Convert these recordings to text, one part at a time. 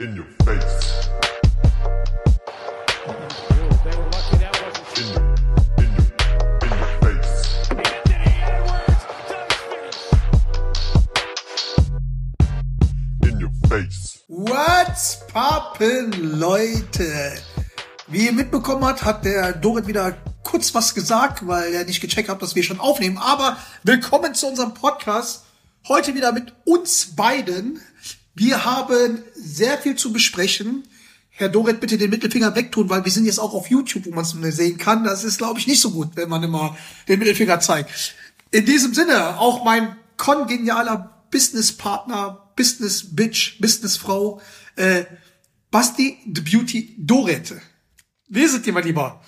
In your face. What's poppin', Leute? Wie ihr mitbekommen habt, hat der Dorit wieder kurz was gesagt, weil er nicht gecheckt hat, dass wir schon aufnehmen. Aber willkommen zu unserem Podcast. Heute wieder mit uns beiden. Wir haben sehr viel zu besprechen. Herr Dorit, bitte den Mittelfinger wegtun, weil wir sind jetzt auch auf YouTube, wo man es sehen kann. Das ist, glaube ich, nicht so gut, wenn man immer den Mittelfinger zeigt. In diesem Sinne, auch mein kongenialer Businesspartner, Business Bitch, Businessfrau, äh, Basti the Beauty Doret. Wie es dir, mein Lieber?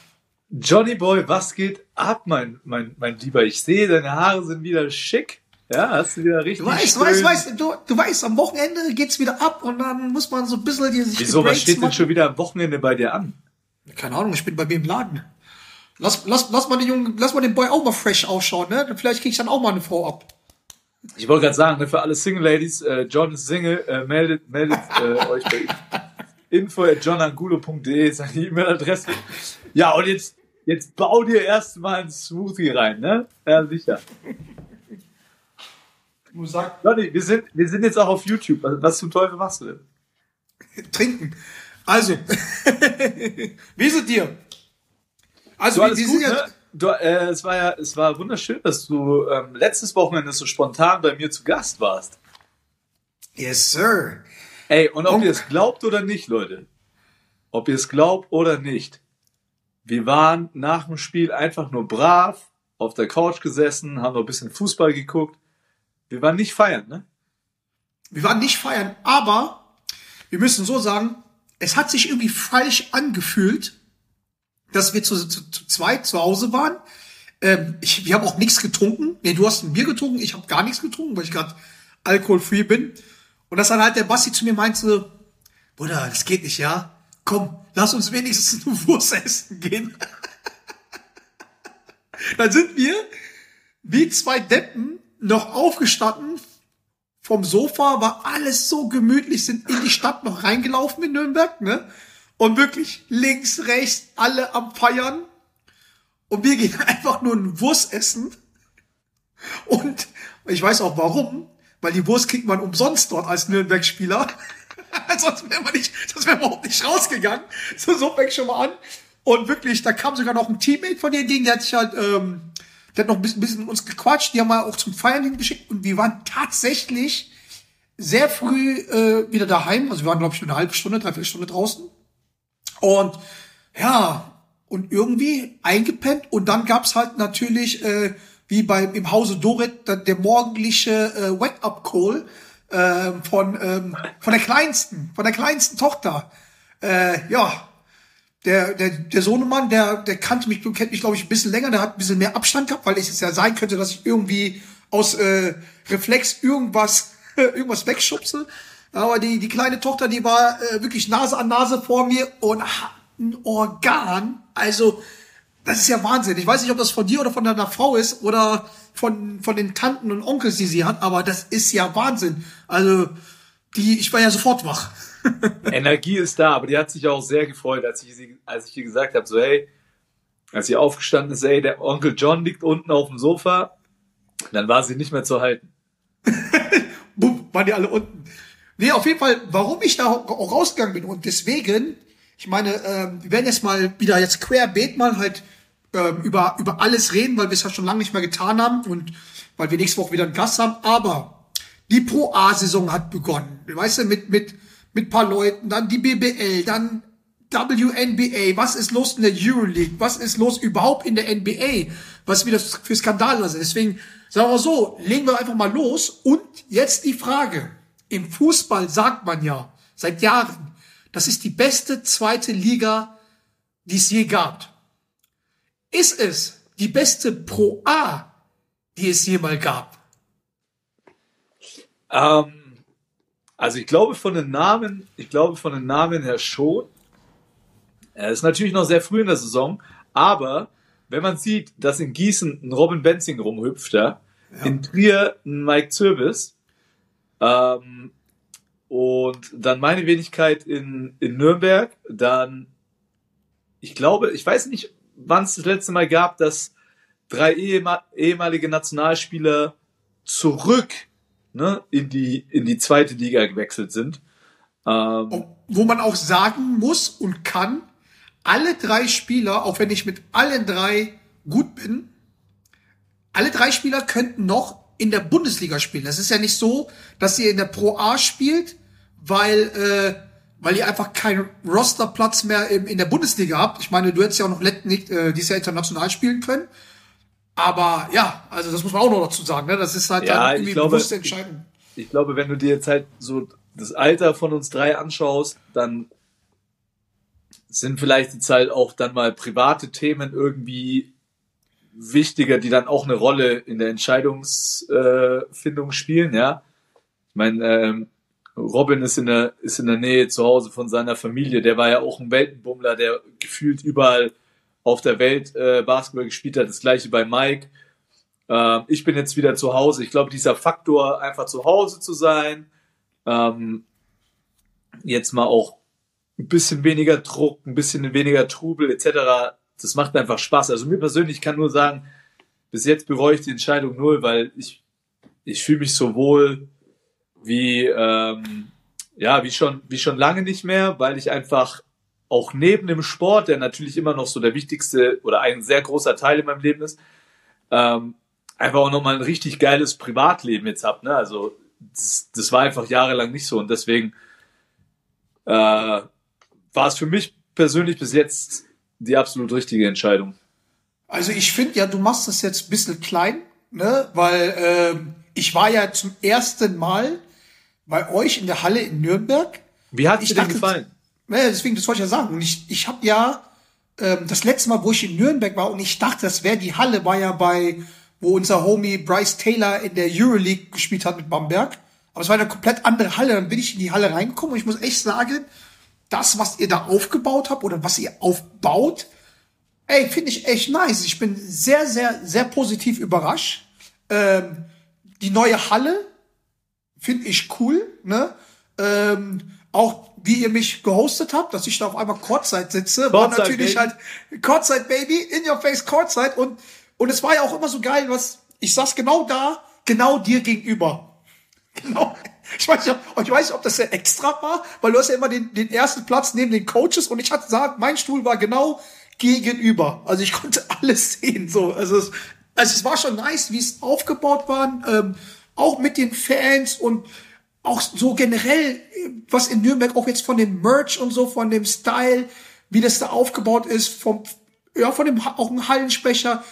Johnny Boy, was geht ab, mein, mein, mein Lieber? Ich sehe, deine Haare sind wieder schick. Ja, hast du wieder richtig Du weißt, weißt, weißt, du, du weißt, am Wochenende geht's wieder ab und dann muss man so ein bisschen die sich Wieso, was steht denn machen. schon wieder am Wochenende bei dir an? Keine Ahnung, ich bin bei mir im Laden. Lass, lass, lass mal den Jungen, lass mal den Boy auch mal fresh ausschauen, ne? Vielleicht krieg ich dann auch mal eine Frau ab. Ich wollte gerade sagen, ne, für alle Single Ladies, äh, John ist Single, äh, meldet, meldet äh, euch bei ihm. Info at johnangulo.de ist seine E-Mail-Adresse. Ja, und jetzt, jetzt bau dir erstmal einen Smoothie rein, ne? Ja, sicher. Muss sagen, Johnny, wir sind, wir sind jetzt auch auf YouTube. Was, zum Teufel machst du denn? trinken. Also, wie ist es dir? Also, So, wir, alles wir gut, sind ja, ne? Du, äh, es war ja, es war wunderschön, dass du ähm, letztes Wochenende so spontan bei mir zu Gast warst. yes, sir. Ey, und ob Und- ihr es glaubt oder nicht, Leute, ob ihr es glaubt oder nicht, wir waren nach dem Spiel einfach nur brav auf der Couch gesessen, haben noch ein bisschen Fußball geguckt. Wir waren nicht feiern, ne? Wir waren nicht feiern, aber wir müssen so sagen, es hat sich irgendwie falsch angefühlt, dass wir zu, zu, zu zweit zu Hause waren. Ähm, ich, wir haben auch nichts getrunken. Nee, du hast ein Bier getrunken, ich habe gar nichts getrunken, weil ich gerade alkoholfree bin. Und dass dann halt der Basti zu mir meinte, Bruder, das geht nicht, ja? Komm, lass uns wenigstens eine Wurst essen gehen. dann sind wir wie zwei Deppen noch aufgestanden vom Sofa, war alles so gemütlich, sind in die Stadt noch reingelaufen in Nürnberg, ne? Und wirklich links, rechts, alle am Feiern. Und wir gehen einfach nur eine Wurst essen. Und ich weiß auch warum, weil die Wurst kriegt man umsonst dort als Nürnberg-Spieler. Sonst wäre man nicht, das wäre überhaupt nicht rausgegangen. So, so fängt schon mal an. Und wirklich, da kam sogar noch ein Teammate von den Dingen, der hat sich halt, ähm, der hat noch ein bisschen, bisschen mit uns gequatscht, die haben wir auch zum Feiern hingeschickt und wir waren tatsächlich sehr früh äh, wieder daheim. Also wir waren, glaube ich, nur eine halbe Stunde, dreiviertel Stunde draußen. Und ja, und irgendwie eingepennt. Und dann gab's halt natürlich, äh, wie bei im Hause Dorit, dann der morgendliche äh, Wake-up-Call äh, von, ähm, von der kleinsten, von der kleinsten Tochter. Äh, ja, der, der, der Sohnemann, der, der kannte mich, kennt mich, glaube ich, ein bisschen länger, der hat ein bisschen mehr Abstand gehabt, weil es ja sein könnte, dass ich irgendwie aus äh, Reflex irgendwas, irgendwas wegschubse. Aber die, die kleine Tochter, die war äh, wirklich Nase an Nase vor mir und hat ein Organ. Also, das ist ja Wahnsinn. Ich weiß nicht, ob das von dir oder von deiner Frau ist oder von, von den Tanten und Onkels, die sie hat, aber das ist ja Wahnsinn. Also, die, ich war ja sofort wach. Energie ist da, aber die hat sich auch sehr gefreut, als ich, sie, als ich ihr gesagt habe, so hey, als sie aufgestanden ist, ey, der Onkel John liegt unten auf dem Sofa, dann war sie nicht mehr zu halten. Bumm, waren die alle unten. Nee, auf jeden Fall, warum ich da auch rausgegangen bin und deswegen, ich meine, ähm, wir werden jetzt mal wieder jetzt querbeet mal halt ähm, über, über alles reden, weil wir es ja schon lange nicht mehr getan haben und weil wir nächste Woche wieder einen Gast haben, aber die Pro A-Saison hat begonnen. Weißt du, mit, mit, mit paar Leuten, dann die BBL, dann WNBA, was ist los in der Euroleague, was ist los überhaupt in der NBA, was wieder für Skandale sind. Deswegen, sagen wir so, legen wir einfach mal los. Und jetzt die Frage. Im Fußball sagt man ja seit Jahren, das ist die beste zweite Liga, die es je gab. Ist es die beste Pro A, die es jemals gab? Ähm, also ich glaube von den Namen, ich glaube von den Namen her schon. Er ist natürlich noch sehr früh in der Saison, aber wenn man sieht, dass in Gießen ein Robin Benzing rumhüpft, ja, in Trier ein Mike Zirbis, ähm, und dann meine Wenigkeit in, in Nürnberg. Dann, ich glaube, ich weiß nicht, wann es das letzte Mal gab, dass drei ehema ehemalige Nationalspieler zurück ne, in, die, in die zweite Liga gewechselt sind. Ähm, Wo man auch sagen muss und kann, alle drei Spieler, auch wenn ich mit allen drei gut bin, alle drei Spieler könnten noch in der Bundesliga spielen. Das ist ja nicht so, dass ihr in der Pro A spielt, weil, äh, weil ihr einfach keinen Rosterplatz mehr in, in der Bundesliga habt. Ich meine, du hättest ja auch noch let- nicht äh, dieses Jahr international spielen können. Aber ja, also das muss man auch noch dazu sagen. Ne? Das ist halt Ja, dann ich irgendwie glaube, eine bewusste Entscheidung. ich glaube, wenn du dir jetzt halt so das Alter von uns drei anschaust, dann sind vielleicht jetzt halt auch dann mal private Themen irgendwie wichtiger, die dann auch eine Rolle in der Entscheidungsfindung spielen, ja. Ich meine, ähm, Robin ist in der ist in der Nähe zu Hause von seiner Familie. Der war ja auch ein Weltenbummler, der gefühlt überall auf der Welt äh, Basketball gespielt hat. Das gleiche bei Mike. Ähm, ich bin jetzt wieder zu Hause. Ich glaube, dieser Faktor, einfach zu Hause zu sein, ähm, jetzt mal auch ein bisschen weniger Druck, ein bisschen weniger Trubel etc. Das macht einfach Spaß. Also mir persönlich kann nur sagen, bis jetzt bereue ich die Entscheidung null, weil ich ich fühle mich so wohl wie ähm, ja wie schon wie schon lange nicht mehr, weil ich einfach auch neben dem Sport, der natürlich immer noch so der wichtigste oder ein sehr großer Teil in meinem Leben ist, ähm, einfach auch nochmal ein richtig geiles Privatleben jetzt hab. Ne? Also das, das war einfach jahrelang nicht so und deswegen äh, war es für mich persönlich bis jetzt die absolut richtige Entscheidung. Also ich finde ja, du machst das jetzt ein bisschen klein, ne? Weil ähm, ich war ja zum ersten Mal bei euch in der Halle in Nürnberg. Wie hat Ich dir denn dachte- gefallen? Ja, deswegen, das wollte ich ja sagen. Und ich, ich habe ja ähm, das letzte Mal, wo ich in Nürnberg war und ich dachte, das wäre die Halle, war ja bei, wo unser Homie Bryce Taylor in der Euroleague gespielt hat mit Bamberg. Aber es war eine komplett andere Halle. Dann bin ich in die Halle reingekommen und ich muss echt sagen, das, was ihr da aufgebaut habt oder was ihr aufbaut, ey, finde ich echt nice. Ich bin sehr, sehr, sehr positiv überrascht. Ähm, die neue Halle finde ich cool, ne? Ähm, auch wie ihr mich gehostet habt, dass ich da auf einmal Courtside sitze, war Courtside, natürlich Baby. halt Courtside Baby, in your face Courtside und und es war ja auch immer so geil, was ich saß genau da, genau dir gegenüber. Genau. Ich weiß nicht, ob, ich weiß nicht, ob das ja extra war, weil du hast ja immer den, den ersten Platz neben den Coaches und ich hatte gesagt, mein Stuhl war genau gegenüber. Also ich konnte alles sehen. So, also es, also es war schon nice, wie es aufgebaut war, ähm, auch mit den Fans und auch so generell, was in Nürnberg auch jetzt von dem Merch und so, von dem Style, wie das da aufgebaut ist, vom, ja, von dem, auch ein Hallensprecher,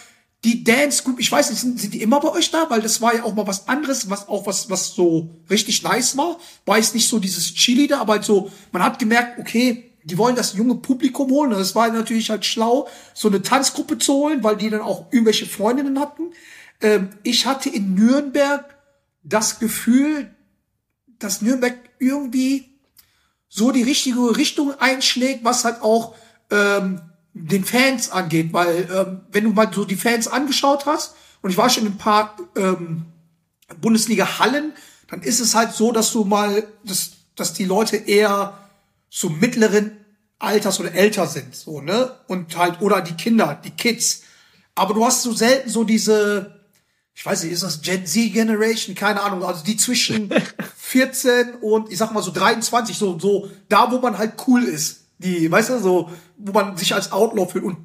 die Dance Group, ich weiß nicht, sind, sind die immer bei euch da? Weil das war ja auch mal was anderes, was auch was, was so richtig nice war. War jetzt nicht so dieses Chili da, aber halt so, man hat gemerkt, okay, die wollen das junge Publikum holen. Das war natürlich halt schlau, so eine Tanzgruppe zu holen, weil die dann auch irgendwelche Freundinnen hatten. Ähm, ich hatte in Nürnberg das Gefühl, dass Nürnberg irgendwie so die richtige Richtung einschlägt, was halt auch ähm, den Fans angeht, weil ähm, wenn du mal so die Fans angeschaut hast und ich war schon in ein paar ähm, Bundesliga-Hallen, dann ist es halt so, dass du mal, dass, dass die Leute eher so mittleren Alters oder älter sind, so, ne? Und halt, oder die Kinder, die Kids. Aber du hast so selten so diese, ich weiß nicht, ist das Gen Z Generation? Keine Ahnung, also die zwischen 14 und ich sag mal so 23, so, so, da wo man halt cool ist. Die, weißt du, so, wo man sich als Outlaw fühlt. Und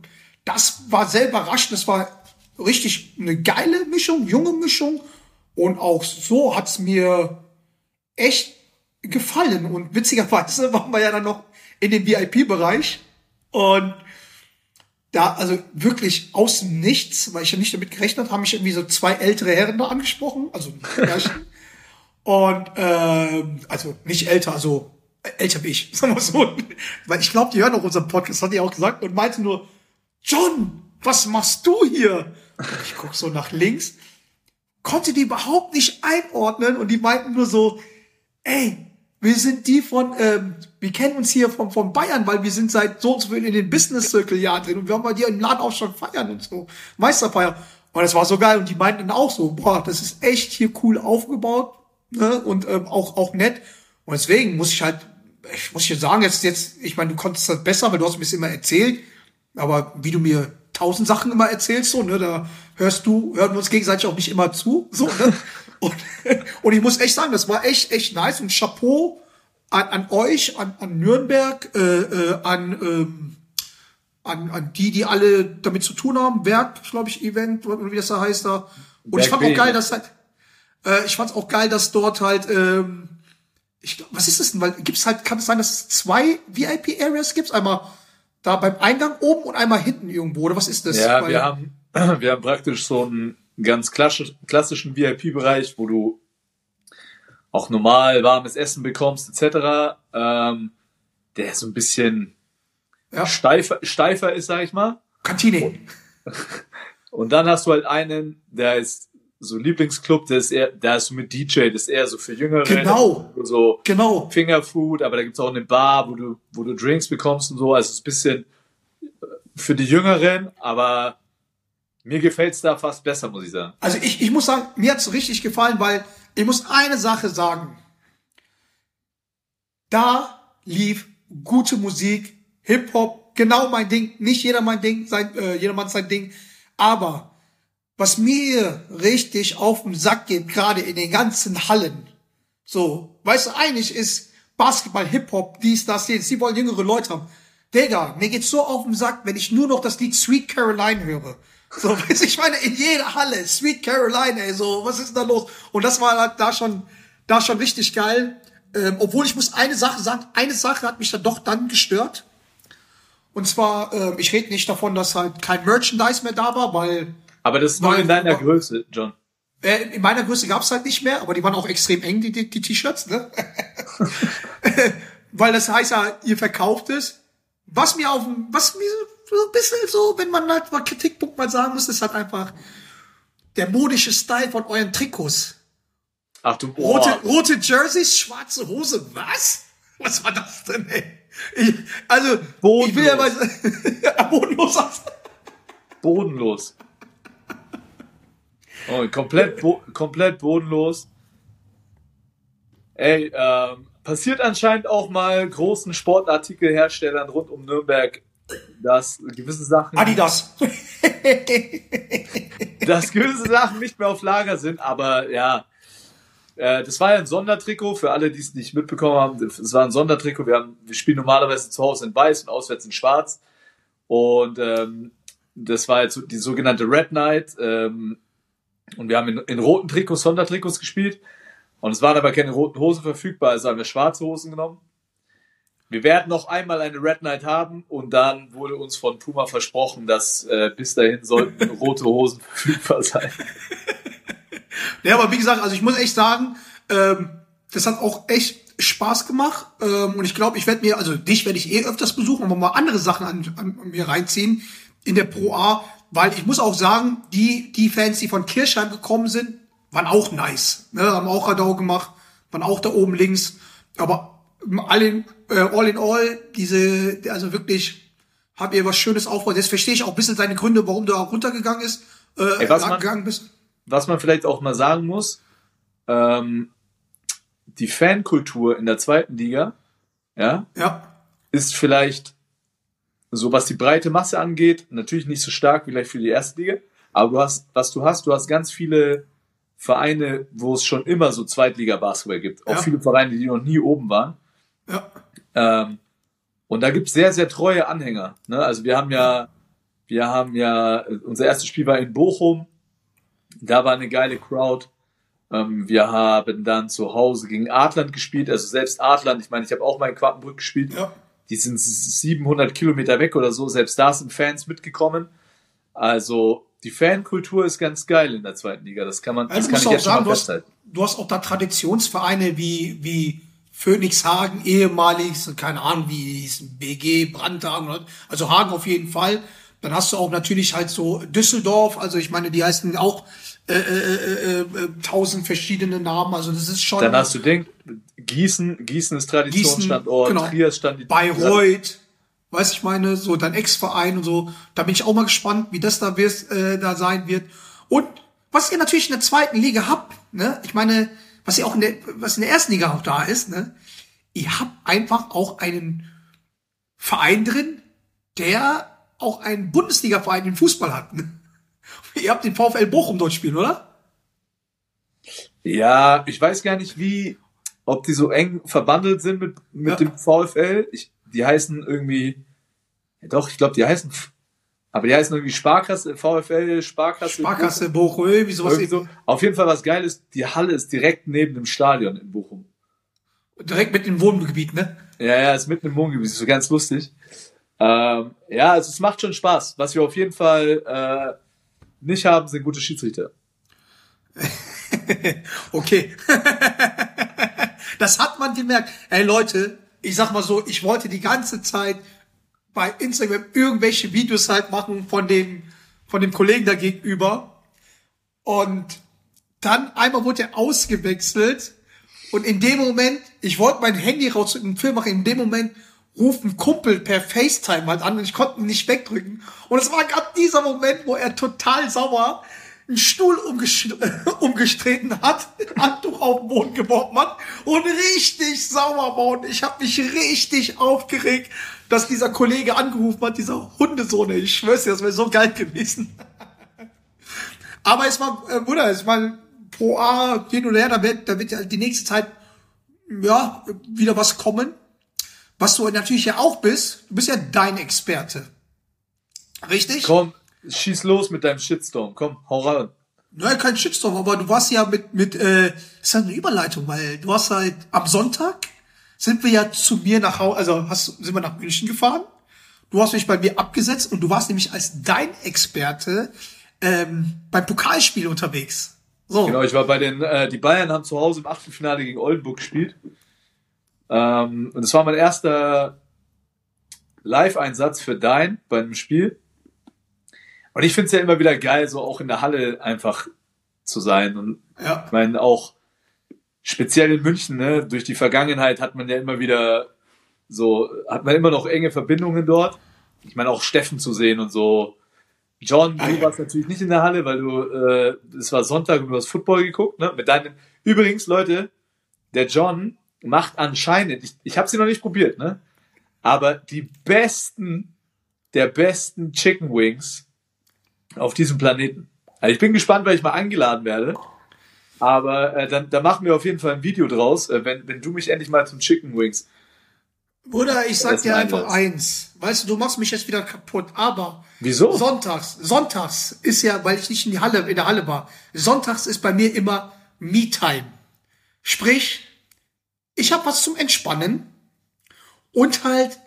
das war sehr überraschend, das war richtig eine geile Mischung, junge Mischung. Und auch so hat's mir echt gefallen. Und witzigerweise waren wir ja dann noch in dem VIP-Bereich. Und da, also wirklich aus dem Nichts, weil ich ja nicht damit gerechnet habe, haben mich irgendwie so zwei ältere Herren da angesprochen, also. Und ähm, also nicht älter, also älter wie ich, sagen wir so. Weil ich glaube, die hören auch unseren Podcast, hat die auch gesagt, und meinte nur, John, was machst du hier? Und ich guck so nach links, konnte die überhaupt nicht einordnen und die meinten nur so, ey, wir sind die von, ähm, wir kennen uns hier von, von Bayern, weil wir sind seit so und so viel in den Business Circle Jahr drin und wir haben bei dir im Laden auch schon feiern und so, Meisterfeier. Und das war so geil und die meinten auch so, boah, das ist echt hier cool aufgebaut ne? und ähm, auch, auch nett. Und deswegen muss ich halt, ich muss dir sagen, jetzt, jetzt, ich meine, du konntest das besser, weil du hast mir das immer erzählt, aber wie du mir tausend Sachen immer erzählst, so, ne, da hörst du, hören wir uns gegenseitig auch nicht immer zu, so, ne? Und, und ich muss echt sagen, das war echt, echt nice und Chapeau an, an euch, an, an Nürnberg, äh, äh, an, ähm, an, an die, die alle damit zu tun haben. Werk, glaube ich, Event, oder wie das da heißt da. Und ich fand auch geil, dass halt, äh, ich fand's auch geil, dass dort halt, ähm, ich glaub, was ist das denn? Weil gibt's halt, kann es sein, dass es zwei VIP-Areas gibt? Einmal da beim Eingang oben und einmal hinten irgendwo, oder was ist das? Ja, Weil- wir haben, wir haben praktisch so einen ganz klassisch, klassischen VIP-Bereich, wo du auch normal warmes Essen bekommst, etc. Ähm, der so ein bisschen ja, steifer, steifer ist, sag ich mal. Kantine. Und dann hast du halt einen, der ist so Lieblingsclub, der ist eher, der ist so mit DJ, das ist eher so für Jüngere. Genau. So Genau. Fingerfood, aber da gibt's auch eine Bar, wo du, wo du Drinks bekommst und so. Also es ist ein bisschen für die Jüngeren, aber mir gefällt's da fast besser, muss ich sagen. Also ich, ich muss sagen, mir hat's richtig gefallen, weil ich muss eine Sache sagen. Da lief gute Musik, Hip-Hop, genau mein Ding. Nicht jeder mein Ding, sein, äh, jedermann sein Ding. Aber was mir richtig auf den Sack geht, gerade in den ganzen Hallen, so, weißt du, eigentlich ist Basketball, Hip-Hop, dies, das, jenes, die wollen jüngere Leute haben. Digga, mir geht's so auf den Sack, wenn ich nur noch das Lied Sweet Caroline höre. So, ich meine, in jeder Halle, Sweet Caroline, ey, so, was ist denn da los? Und das war halt da schon, da schon richtig geil. Ähm, obwohl ich muss eine Sache sagen, eine Sache hat mich dann doch dann gestört. Und zwar, ähm, ich rede nicht davon, dass halt kein Merchandise mehr da war, weil Aber das ist nur in deiner Größe, John. äh, in meiner Größe gab's halt nicht mehr, aber die waren auch extrem eng, die, die, die T-Shirts, ne? Weil das heißt ja, ihr verkauft es. Was mir auf dem, was mir ein bisschen so, wenn man halt mal Kritikpunkt mal sagen muss, ist halt einfach der modische Style von euren Trikots. Ach du, Rote, boah. rote Jerseys, schwarze Hose, was? Was war das denn, ey? Ich, also, ich will ja mal, bodenlos. bodenlos. Oh, komplett, bo komplett bodenlos. Ey, ähm, passiert anscheinend auch mal großen Sportartikelherstellern rund um Nürnberg, dass gewisse Sachen, Adidas. dass gewisse Sachen nicht mehr auf Lager sind, aber ja, äh, das war ja ein Sondertrikot für alle, die es nicht mitbekommen haben. Es war ein Sondertrikot. Wir haben, wir spielen normalerweise zu Hause in Weiß und auswärts in Schwarz. Und ähm, das war jetzt die sogenannte Red Night. Ähm, und wir haben in, in roten Trikots, Sondertrikots gespielt. Und es waren aber keine roten Hosen verfügbar, also haben wir schwarze Hosen genommen. Wir werden noch einmal eine Red Night haben und dann wurde uns von Puma versprochen, dass äh, bis dahin sollten rote Hosen verfügbar sein. Ja, aber wie gesagt, also ich muss echt sagen, ähm, das hat auch echt Spaß gemacht. Ähm, und ich glaube, ich werde mir, also dich werde ich eh öfters besuchen, aber mal andere Sachen an, an, an mir reinziehen in der Pro A, weil ich muss auch sagen, die, die Fans, die von Kirchheim gekommen sind, waren auch nice. Ne, haben auch Radau gemacht, waren auch da oben links. Aber all in, äh, all in all, diese, also wirklich, habt ihr was Schönes aufgebaut. Jetzt verstehe ich auch ein bisschen seine Gründe, warum du auch runtergegangen ist, äh, Ey, was man- bist. was man vielleicht auch mal sagen muss, ähm, die Fankultur in der zweiten Liga, ja, Ja. ist vielleicht so was die breite Masse angeht, natürlich nicht so stark wie vielleicht für die erste Liga, aber du hast, was du hast, du hast ganz viele Vereine, wo es schon immer so Zweitliga-Basketball gibt. Auch Ja. viele Vereine, die noch nie oben waren. Ja. Ähm, und da gibt's sehr, sehr treue Anhänger. Ne? Also wir haben ja, wir haben ja, unser erstes Spiel war in Bochum. Da war eine geile Crowd. Ähm, wir haben dann zu Hause gegen Adland gespielt. Also selbst Adland, ich meine, ich habe auch mal in Quakenbrück gespielt. Ja. Die sind 700 Kilometer weg oder so. Selbst da sind Fans mitgekommen. Also die Fankultur ist ganz geil in der zweiten Liga. Das kann man, das Also kann musst ich jetzt schon sagen, mal du hast, festhalten. du hast auch da Traditionsvereine wie, wie Phoenixhagen, ehemalig, so keine Ahnung, wie die hießen, BG, Brandhagen, also Hagen auf jeden Fall. Dann hast du auch natürlich halt so Düsseldorf, also ich meine, die heißen auch äh, äh, äh, äh, tausend verschiedene Namen, also das ist schon Dann hast du Ding, Gießen, Gießen ist Traditionsstandort, genau. Trier stand Bayreuth, weiß ich meine, so dein Ex-Verein und so. Da bin ich auch mal gespannt, wie das da, wird, äh, da sein wird. Und was ihr natürlich in der zweiten Liga habt, ne? Ich meine, was ja auch in der, was in der ersten Liga auch da ist, ne? Ihr habt einfach auch einen Verein drin, der auch einen Bundesliga-Verein im Fußball hat. Ne? Ihr habt den VfL Bochum dort spielen, oder? Ja, ich weiß gar nicht, wie, ob die so eng verbandelt sind mit, mit Ja. dem VfL. Ich, die heißen irgendwie, ja doch, ich glaube, die heißen, aber die heißen irgendwie Sparkasse, VfL, Sparkasse. Sparkasse, Bochum, irgendwie sowas. Irgendwie so. Auf jeden Fall was geil ist, die Halle ist direkt neben dem Stadion in Bochum. Direkt mit dem Wohngebiet, ne? Ja, ja, ist mitten im Wohngebiet, ist so ganz lustig. Ähm, ja, also es macht schon Spaß. Was wir auf jeden Fall äh, nicht haben, sind gute Schiedsrichter. Okay. das hat man gemerkt. Ey Leute, ich sag mal so, ich wollte die ganze Zeit bei Instagram irgendwelche Videos halt machen von dem, von dem Kollegen da gegenüber. Und dann einmal wurde er ausgewechselt. Und in dem Moment, ich wollte mein Handy raus und einen Film machen, in dem Moment ruft ein Kumpel per FaceTime halt an und ich konnte ihn nicht wegdrücken. Und es war gerade dieser Moment, wo er total sauer einen Stuhl umgestreten hat, Handtuch auf den Boden geworfen hat und richtig sauer war. Und ich habe mich richtig aufgeregt, dass dieser Kollege angerufen hat, dieser Hundesohn. ey. Ich schwör's dir, das wäre so geil gewesen. Aber es war, äh, Bruder, es war pro A hin oder her, da wird, da wird ja die nächste Zeit, ja, wieder was kommen. Was du natürlich ja auch bist, du bist ja dein Experte. Richtig? Komm, schieß los mit deinem Shitstorm. Komm, hau ran. Nein, kein Shitstorm, aber du warst ja mit, mit, äh, ist ja eine Überleitung, weil du hast halt, am Sonntag sind wir ja zu mir nach Hause, also hast, sind wir nach München gefahren. Du hast mich bei mir abgesetzt und du warst nämlich als dein Experte ähm, beim Pokalspiel unterwegs. So. Genau, ich war bei den, äh, die Bayern haben zu Hause im Achtelfinale gegen Oldenburg gespielt. Ähm, und es war mein erster Live-Einsatz für Dein bei einem Spiel. Und ich finde es ja immer wieder geil, so auch in der Halle einfach zu sein. Und Ja. ich meine, auch speziell in München, ne, durch die Vergangenheit hat man ja immer wieder so, hat man immer noch enge Verbindungen dort. Ich meine, auch Steffen zu sehen und so. John, Ah, du ja. warst natürlich nicht in der Halle, weil du, äh, es war Sonntag und du hast Football geguckt, ne? Mit deinen, übrigens, Leute, der John macht anscheinend, ich, ich habe sie noch nicht probiert, ne? Aber die besten, der besten Chicken Wings auf diesem Planeten. Also ich bin gespannt, weil ich mal eingeladen werde. Aber äh, dann, dann machen wir auf jeden Fall ein Video draus, äh, wenn, wenn du mich endlich mal zum Chicken Wings. Bruder, ich sag Das dir einfach eins. Weißt du, du machst mich jetzt wieder kaputt, aber Wieso? Sonntags, sonntags ist ja, weil ich nicht in die Halle, in der Halle war. Sonntags ist bei mir immer Me-Time. Sprich, ich habe was zum Entspannen und halt,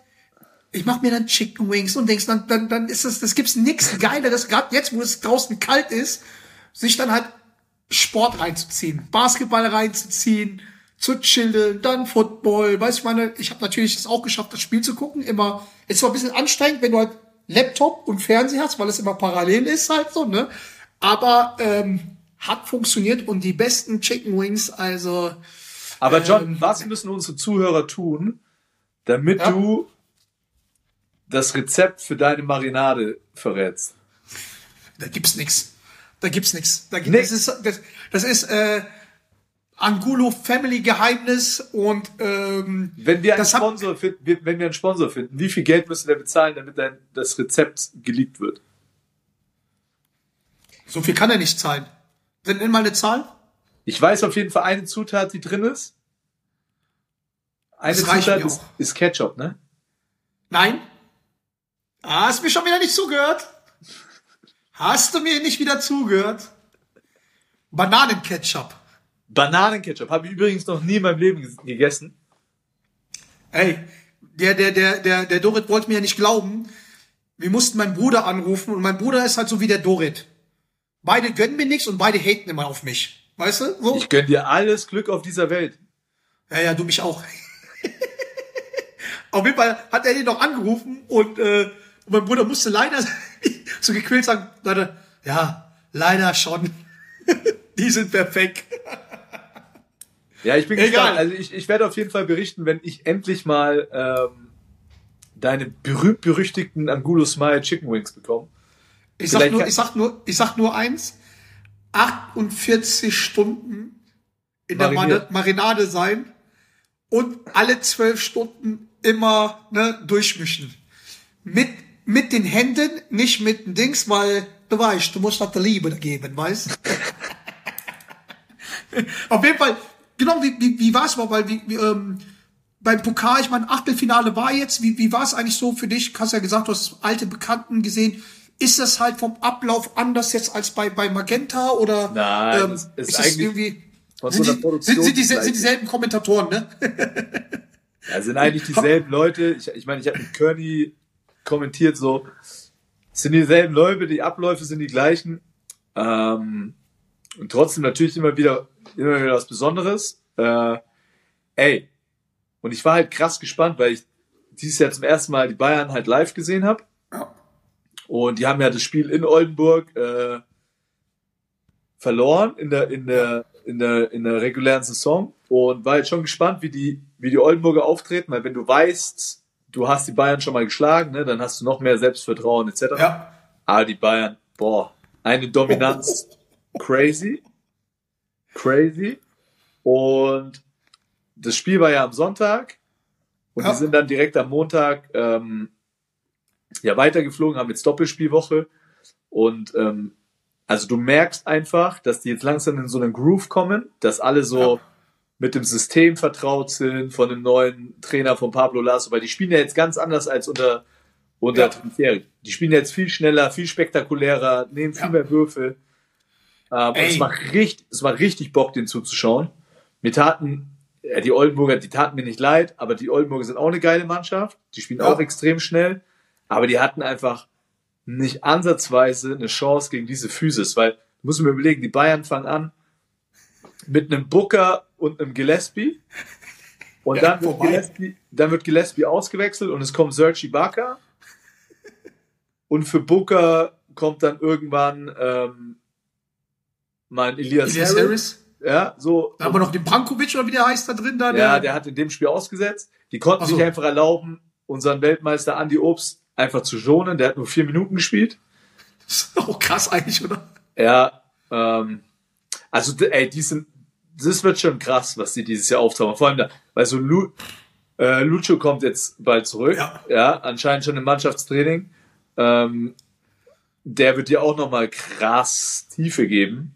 ich mache mir dann Chicken Wings und denkst, dann, dann, dann ist das, das gibt's nichts Geileres, gerade jetzt, wo es draußen kalt ist, sich dann halt Sport reinzuziehen, Basketball reinzuziehen, zu chillen, dann Football, weißt du, ich meine, ich habe natürlich es auch geschafft, das Spiel zu gucken, immer, ist zwar ein bisschen anstrengend, wenn du halt Laptop und Fernseher hast, weil es immer parallel ist halt so, ne, aber ähm, hat funktioniert und die besten Chicken Wings, also Aber John, Ähm, was müssen unsere Zuhörer tun, damit Ja. du das Rezept für deine Marinade verrätst? Da gibt's nix. Da gibt's nix. Da gibt, Nix. Das ist, das, das ist äh, Angulo Family Geheimnis und ähm, Wenn wir einen Sponsor finden, wenn wir einen Sponsor finden, wie viel Geld müssen wir bezahlen, damit dein, das Rezept geleakt wird? so viel kann er nicht zahlen. Dann nenn mal eine Zahl. Ich weiß auf jeden Fall eine Zutat, die drin ist. Eine Das Zutat ist, ist Ketchup, ne? Nein. Ah, hast mir schon wieder nicht zugehört? Hast du mir nicht wieder zugehört? Bananenketchup. Bananenketchup habe ich übrigens noch nie in meinem Leben ges- gegessen. Ey, der, der, der, der, der Dorit wollte mir ja nicht glauben. Wir mussten meinen Bruder anrufen und mein Bruder ist halt so wie der Dorit. Beide gönnen mir nichts und beide haten immer auf mich. Weißt du? So? Ich gönn dir alles Glück auf dieser Welt. Ja, ja, du mich auch. auf jeden Fall hat er den noch angerufen und, äh, und mein Bruder musste leider so gequält sagen, Leute, ja, leider schon. Die sind perfekt. Ja, ich bin Egal. gespannt. Also ich, ich werde auf jeden Fall berichten, wenn ich endlich mal ähm, deine berühmt-berüchtigten Angulo Smile Chicken Wings bekomme. Ich sag nur, ich sag nur, ich sag nur eins. 48 Stunden in der Mariniert. Mari- Marinade sein und alle zwölf Stunden immer ne, durchmischen. Mit, mit den Händen, nicht mit den Dings, weil du weißt, du musst das der Liebe geben, weißt Auf jeden Fall, genau, wie, wie, wie war es mal, weil wie, wie, ähm, beim Pokal, ich meine, Achtelfinale war jetzt, wie, wie war es eigentlich so für dich? Du hast ja gesagt, du hast alte Bekannten gesehen. Ist das halt vom Ablauf anders jetzt als bei, bei Magenta oder Nein, ähm, es ist ist das eigentlich irgendwie von sind so einer die, Produktion sind, sind, die, sind dieselben Kommentatoren, ne? Ja, sind eigentlich dieselben Leute. Ich, ich meine, ich habe mit Kearney kommentiert so, es sind dieselben Leute, die Abläufe sind die gleichen. Ähm, und trotzdem natürlich immer wieder, immer wieder was Besonderes. Äh, ey, und ich war halt krass gespannt, weil ich dieses Jahr zum ersten Mal die Bayern halt live gesehen habe. Und die haben ja das Spiel in Oldenburg äh, verloren in der, in der, in der, in der regulären Saison und war jetzt schon gespannt, wie die, wie die Oldenburger auftreten, weil wenn du weißt, du hast die Bayern schon mal geschlagen, ne, dann hast du noch mehr Selbstvertrauen etc. Ja. Aber die Bayern, boah, eine Dominanz, crazy, crazy. Und das Spiel war ja am Sonntag und Ja. die sind dann direkt am Montag ähm, ja weitergeflogen, haben jetzt Doppelspielwoche und ähm, also du merkst einfach, dass die jetzt langsam in so einen Groove kommen, dass alle so Ja. Mit dem System vertraut sind von dem neuen Trainer von Pablo Lasso, weil die spielen ja jetzt ganz anders als unter unter Ja. Trinkieri. Die spielen jetzt viel schneller, viel spektakulärer, nehmen viel Ja. mehr Würfel. Ähm, es macht richtig, es macht richtig Bock, den zuzuschauen. Mir taten ja, die Oldenburger, die taten mir nicht leid, aber die Oldenburger sind auch eine geile Mannschaft. Die spielen Ja. auch extrem schnell, aber die hatten einfach nicht ansatzweise eine Chance gegen diese Physis, weil du musst mir überlegen, die Bayern fangen an mit einem Booker und einem Gillespie und Ja, dann, wird. Gillespie, dann wird Gillespie ausgewechselt und es kommt Serge Ibaka und für Booker kommt dann irgendwann ähm, mein Elias, Elias Harris. Harris. Ja, so. Da haben wir noch den Brankovic oder wie der heißt da drin da. Ja, der hat in dem Spiel ausgesetzt. Die konnten so. sich einfach erlauben, unseren Weltmeister Andy Obst einfach zu schonen. Der hat nur vier Minuten gespielt. oh, krass eigentlich, oder? Ja, ähm, also ey, die sind, das wird schon krass, was die dieses Jahr auftauchen. Vor allem da, weil so Lu, äh, Lucho kommt jetzt bald zurück. Ja. anscheinend schon im Mannschaftstraining. Ähm, der wird dir auch nochmal krass Tiefe geben.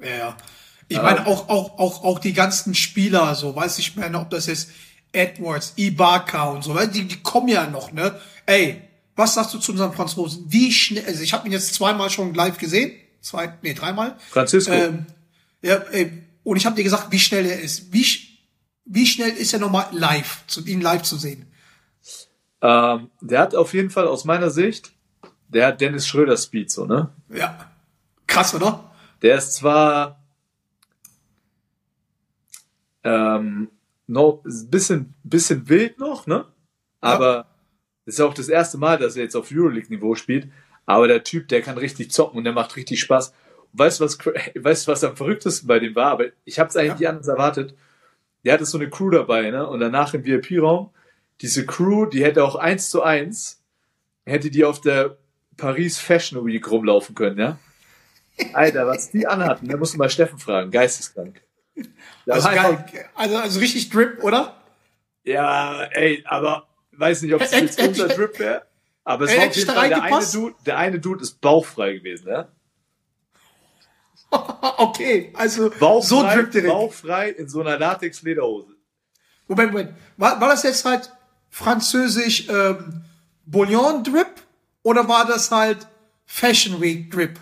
Ja, ja. Ich meine, auch, auch, auch, auch die ganzen Spieler, so, weiß ich meine, ob das jetzt Edwards, Ibaka und so, weil die, die kommen ja noch, ne? Ey, was sagst du zu unseren Franzosen? Wie schnell, also ich habe ihn jetzt zweimal schon live gesehen, zwei, nee, dreimal. Francisco. Ähm, ja, ey, und ich habe dir gesagt, wie schnell er ist. Wie, wie schnell ist er nochmal live, zu, ihn live zu sehen? Ähm, der hat auf jeden Fall aus meiner Sicht, der hat Dennis Schröder Speed so, ne? Ja. Krass, oder? Der ist zwar ähm, noch ein bisschen, bisschen wild noch, ne? Aber das ist ja auch das erste Mal, dass er jetzt auf Euroleague-Niveau spielt. Aber der Typ, der kann richtig zocken und der macht richtig Spaß. Weißt du, was, weißt, was am verrücktesten bei dem war? Aber ich habe es eigentlich Ja. nicht anders erwartet. Der hatte so eine Crew dabei, ne? Und danach im VIP-Raum, diese Crew, die hätte auch eins zu eins, hätte die auf der Paris Fashion Week rumlaufen können, ja? Alter, was die anhatten, da musst du mal Steffen fragen, geisteskrank. Also geil. Also, also richtig Drip, oder? Ja, ey, aber weiß nicht, ob es jetzt unser Drip wäre. Aber es war auf jeden Fall der eine? Dude, der eine Dude ist bauchfrei gewesen, ja? okay, also Bauchfrei, so Drip direkt. bauchfrei in so einer Latex-Lederhose. Moment, Moment. War, war das jetzt halt französisch ähm, Bouillon Drip oder war das halt Fashion Week Drip?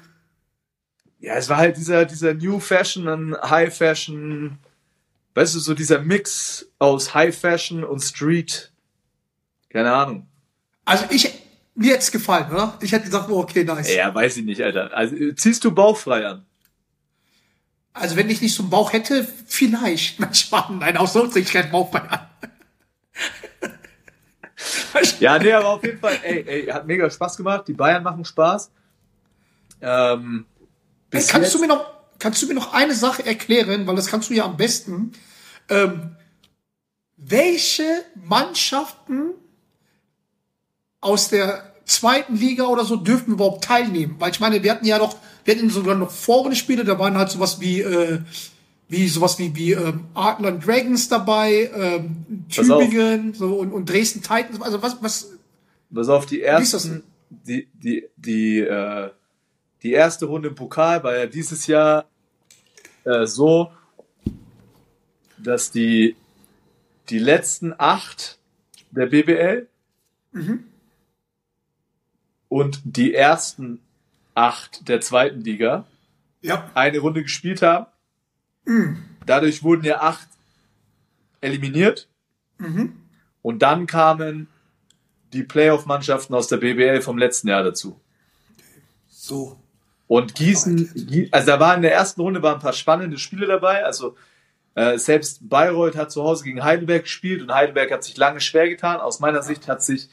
Ja, es war halt dieser, dieser New Fashion und High Fashion, weißt du, so dieser Mix aus High Fashion und Street. Keine Ahnung. Also ich mir jetzt gefallen, oder? Ich hätte gesagt, oh, okay, nice. Ja, weiß ich nicht, Alter. Also, ziehst du bauchfrei an? Also wenn ich nicht so einen Bauch hätte, vielleicht. Manchmal, nein, auch so sehe ich keinen Bauch bei an. Ja, nee, aber auf jeden Fall, ey, ey, hat mega Spaß gemacht. Die Bayern machen Spaß. Ähm, Ey, kannst jetzt- du mir noch, kannst du mir noch eine Sache erklären, weil das kannst du ja am besten. Ähm, welche Mannschaften aus der zweiten Liga oder so dürfen überhaupt teilnehmen? Weil ich meine, wir hatten ja noch, wir hatten sogar noch Vorrundenspiele, da waren halt sowas wie, äh, wie sowas wie, wie ähm, Adler Dragons dabei, ähm. Tübingen so, und, und Dresden Titans. Also was, was, Pass auf, die ersten, die, die, die, äh, die erste Runde im Pokal war ja dieses Jahr äh, so, dass die, die letzten acht der BBL und die ersten acht der zweiten Liga ja, eine Runde gespielt haben. Dadurch wurden ja acht eliminiert. Und dann kamen die Playoff-Mannschaften aus der BBL vom letzten Jahr dazu. so. Und Gießen, Gie- also da waren in der ersten Runde waren ein paar spannende Spiele dabei. Also äh, selbst Bayreuth hat zu Hause gegen Heidelberg gespielt und Heidelberg hat sich lange schwer getan. Aus meiner Sicht hat sich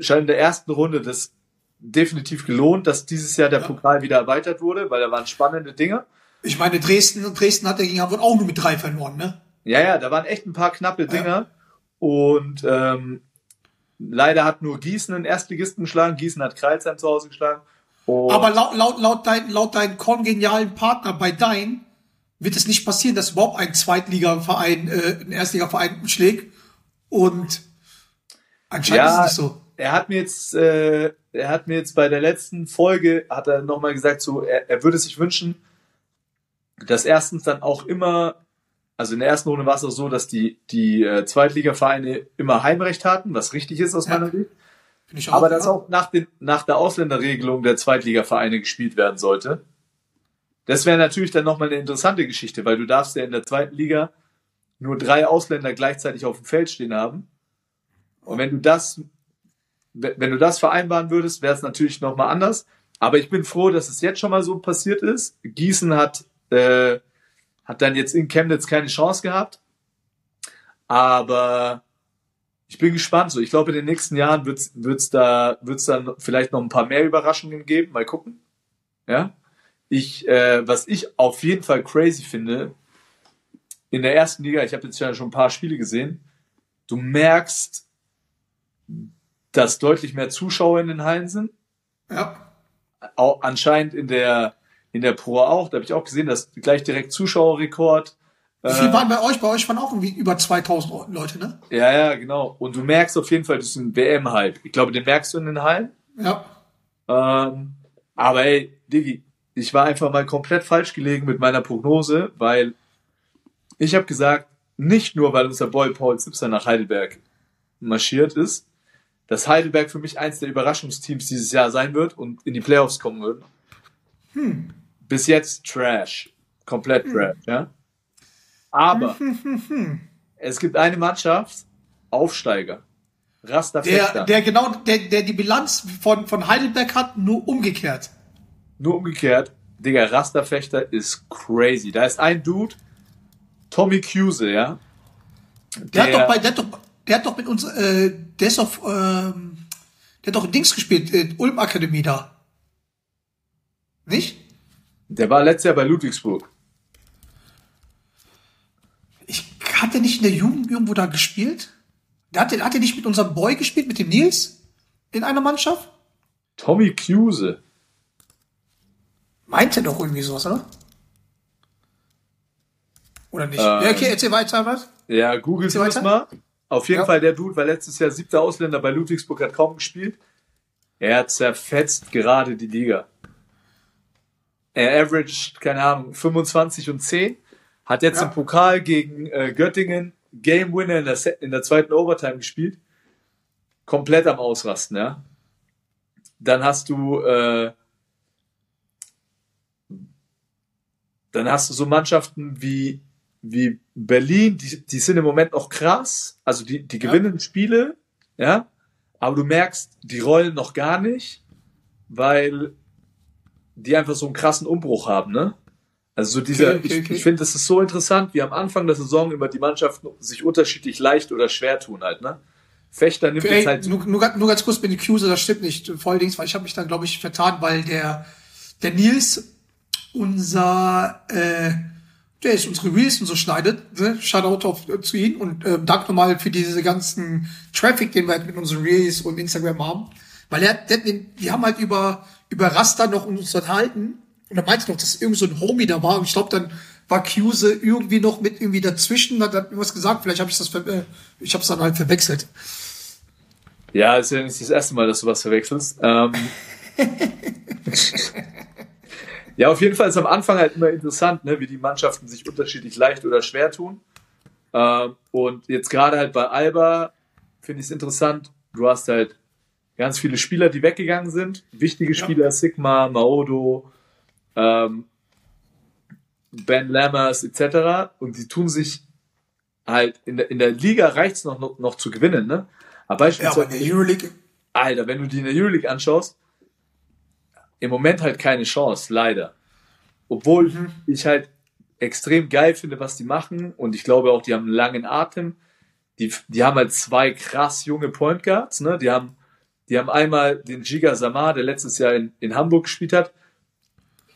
schon in der ersten Runde das definitiv gelohnt, dass dieses Jahr der Pokal wieder erweitert wurde, weil da waren spannende Dinge. Ich meine, Dresden, Dresden hat der gegen Hamburg auch nur mit drei verloren, ne? Ja, ja, da waren echt ein paar knappe Dinger. Und ähm, leider hat nur Gießen einen Erstligisten geschlagen. Gießen hat Kreilsheim zu Hause geschlagen. Und Aber laut, laut, laut, dein, laut deinen kongenialen Partner bei Dein wird es nicht passieren, dass überhaupt ein Zweitligaverein, äh, ein Erstligaverein schlägt. Und anscheinend ist es nicht so. Er hat mir jetzt, äh, er hat mir jetzt bei der letzten Folge, hat er nochmal gesagt, so, er, er würde sich wünschen, dass erstens dann auch immer, also in der ersten Runde war es auch so, dass die, die äh, Zweitligavereine immer Heimrecht hatten, was richtig ist aus Ja. meiner Sicht. Ich Aber ja. dass auch nach, den, nach der Ausländerregelung der Zweitligavereine gespielt werden sollte. Das wäre natürlich dann nochmal eine interessante Geschichte, weil du darfst ja in der zweiten Liga nur drei Ausländer gleichzeitig auf dem Feld stehen haben. Und wenn du das, wenn du das vereinbaren würdest, wäre es natürlich nochmal anders. Aber ich bin froh, dass es jetzt schon mal so passiert ist. Gießen hat, äh, hat dann jetzt in Chemnitz keine Chance gehabt. Aber ich bin gespannt. So, ich glaube, in den nächsten Jahren wird's wird's da wird's dann vielleicht noch ein paar mehr Überraschungen geben. Mal gucken. Ja. Ich, äh, was ich auf jeden Fall crazy finde, in der ersten Liga, ich habe jetzt ja schon ein paar Spiele gesehen, du merkst, dass deutlich mehr Zuschauer in den Hallen sind. Ja. Auch anscheinend in der in der Pro auch. Da habe ich auch gesehen, dass gleich direkt Zuschauerrekord. Wie viel waren bei euch? Bei euch waren auch irgendwie über 2000 Leute, ne? Ja, ja, genau. Und du merkst auf jeden Fall, das ist ein WM-Hype. Ich glaube, den merkst du in den Hallen. Ja. Ähm, aber ey, Diggi, ich war einfach mal komplett falsch gelegen mit meiner Prognose, weil ich habe gesagt, nicht nur, weil unser Boy Paul Zipser nach Heidelberg marschiert ist, dass Heidelberg für mich eins der Überraschungsteams dieses Jahr sein wird und in die Playoffs kommen wird. Bis jetzt Trash. Komplett Trash, ja. Aber es gibt eine Mannschaft, Aufsteiger. Rasta Der, der genau, der, der die Bilanz von, von Heidelberg hat, nur umgekehrt. Nur umgekehrt, Digga, Rasterfechter ist crazy. Da ist ein Dude, Tommy Cuse, ja. Der, hat doch bei, der hat doch, der hat doch mit uns, äh, der ist auf, ähm, der hat doch in Dings gespielt, äh, Ulm Akademie da. Nicht? Der war letztes Jahr bei Ludwigsburg. Ich hat der nicht in der Jugend irgendwo da gespielt? Der hat, der, hat der nicht mit unserem Boy gespielt, mit dem Nils? In einer Mannschaft? Tommy Cuse. Meint er doch irgendwie sowas, oder? Oder nicht? Ähm. ja, okay, erzähl weiter was. Ja, googelt Erzähl das mal. Auf jeden Ja. Fall, der Dude war letztes Jahr siebter Ausländer bei Ludwigsburg, hat kaum gespielt. Er zerfetzt gerade die Liga. Er averaged, keine Ahnung, 25 und 10. Hat jetzt Ja. im Pokal gegen äh, Göttingen Game Winner in der, in der zweiten Overtime gespielt. Komplett am Ausrasten, ja. Dann hast du, äh, dann hast du so Mannschaften wie, wie Berlin, die, die sind im Moment noch krass. Also die, die gewinnen Spiele, ja. Aber du merkst, die rollen noch gar nicht, weil die einfach so einen krassen Umbruch haben, ne? Also so dieser, Okay, okay, ich, okay. ich finde, das ist so interessant, wie am Anfang der Saison immer die Mannschaften sich unterschiedlich leicht oder schwer tun halt, ne? Fechter nimmt jetzt halt, nur, nur, ganz- nur ganz kurz mit den Cuse, das stimmt nicht. Volldings, weil ich habe mich dann, glaube ich, vertan, weil der, der Nils, unser, äh, der ist unsere Reels und so schneidet, ne? Shoutout auf, äh, zu ihm und ähm, danke nochmal für diese ganzen Traffic, den wir halt mit unseren Reels und Instagram haben. Weil er, der, den, wir haben halt über, über Raster noch uns unterhalten und er meinte noch, dass irgend so ein Homie da war und ich glaube dann war Cuse irgendwie noch mit irgendwie dazwischen, hat, hat mir was gesagt, vielleicht habe ich das, äh, ich habe es dann halt verwechselt. Ja, ist ja nicht das erste Mal, dass du was verwechselst. Ähm, ja, auf jeden Fall ist am Anfang halt immer interessant, ne, wie die Mannschaften sich unterschiedlich leicht oder schwer tun. Ähm, und jetzt gerade halt bei Alba finde ich es interessant. Du hast halt ganz viele Spieler, die weggegangen sind. Wichtige Spieler, Sigma, Maodo, ähm, Ben Lammers etc. Und die tun sich halt, in der, in der Liga reicht's noch, noch, noch zu gewinnen, ne? Aber Ja, beispielsweise, aber in der Euroleague, Alter, wenn du die in der Euroleague anschaust, im Moment halt keine Chance, leider. Obwohl ich halt extrem geil finde, was die machen und ich glaube auch, die haben einen langen Atem. Die, die haben halt zwei krass junge Point Guards, ne? Die haben, die haben einmal den Giga Samar, der letztes Jahr in, in Hamburg gespielt hat,